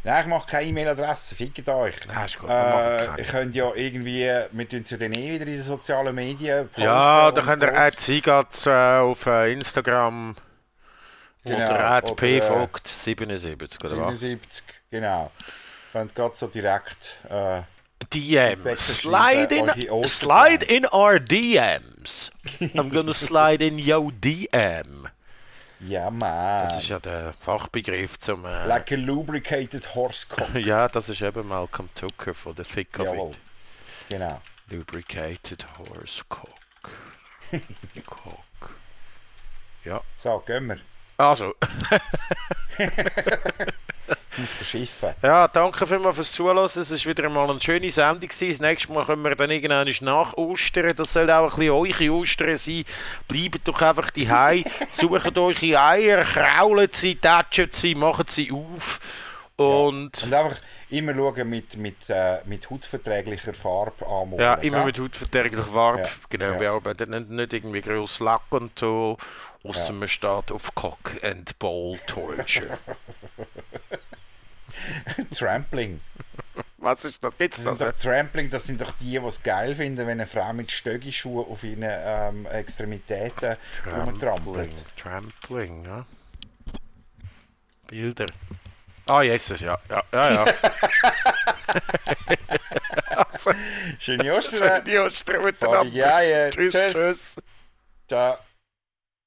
Nein, ich mache keine E-Mail-Adresse. Fickt euch. Nein, ist gut, Äh, ihr könnt ja irgendwie, wir tun es ja dann eh wieder in den sozialen Medien posten Ja, da könnt ihr at Sigatz äh, auf äh, Instagram Genau, oder äh, pvogt77 oder was? 77, genau. Könnt gerade so direkt... Äh, DM. Slide in, schreiben, eure slide in our DMs. I'm gonna *laughs* slide in your DM. ja, man. Das ist ja der Fachbegriff zum. Äh, Like a lubricated horse cock. *laughs* ja, das ist eben Malcolm Tucker von der Thick of Jawohl. It. Genau. Lubricated Horse Cock. *laughs* Cock. Ja. So, gehen wir. Also, Beschiffen. ja, danke vielmals fürs Zuhören. Es war wieder einmal eine schöne Sendung. gewesen. Das nächste Mal können wir dann irgendwann nach Ostern. Das soll auch ein bisschen eure Ostern sein. Bleibt doch einfach die *laughs* Sucht eure Eier, kraulen sie, tätschen sie, machen sie auf. Und Und einfach immer schauen mit, mit, äh, mit hautverträglicher Farbe anmalen. ja, immer gell? mit hautverträglicher Farbe. Ja, Genau, ja. wir arbeiten nicht, nicht irgendwie gross Lack und so. Außer man steht auf Cock and Ball Torture. *laughs* *laughs* Trampling. Was ist das? Gibt's Das das? sind doch Trampling, das sind doch die, die es geil finden, wenn eine Frau mit Stöckelschuhen auf ihren ähm, Extremitäten rumtrampelt. Trampling, ja. Bilder. Ah, Jesus, ja. Ja, ja, ja. also, *laughs* Schöne Ostern. die Ostern miteinander. Eier. Tschüss, Tschüss. tschüss. Ciao.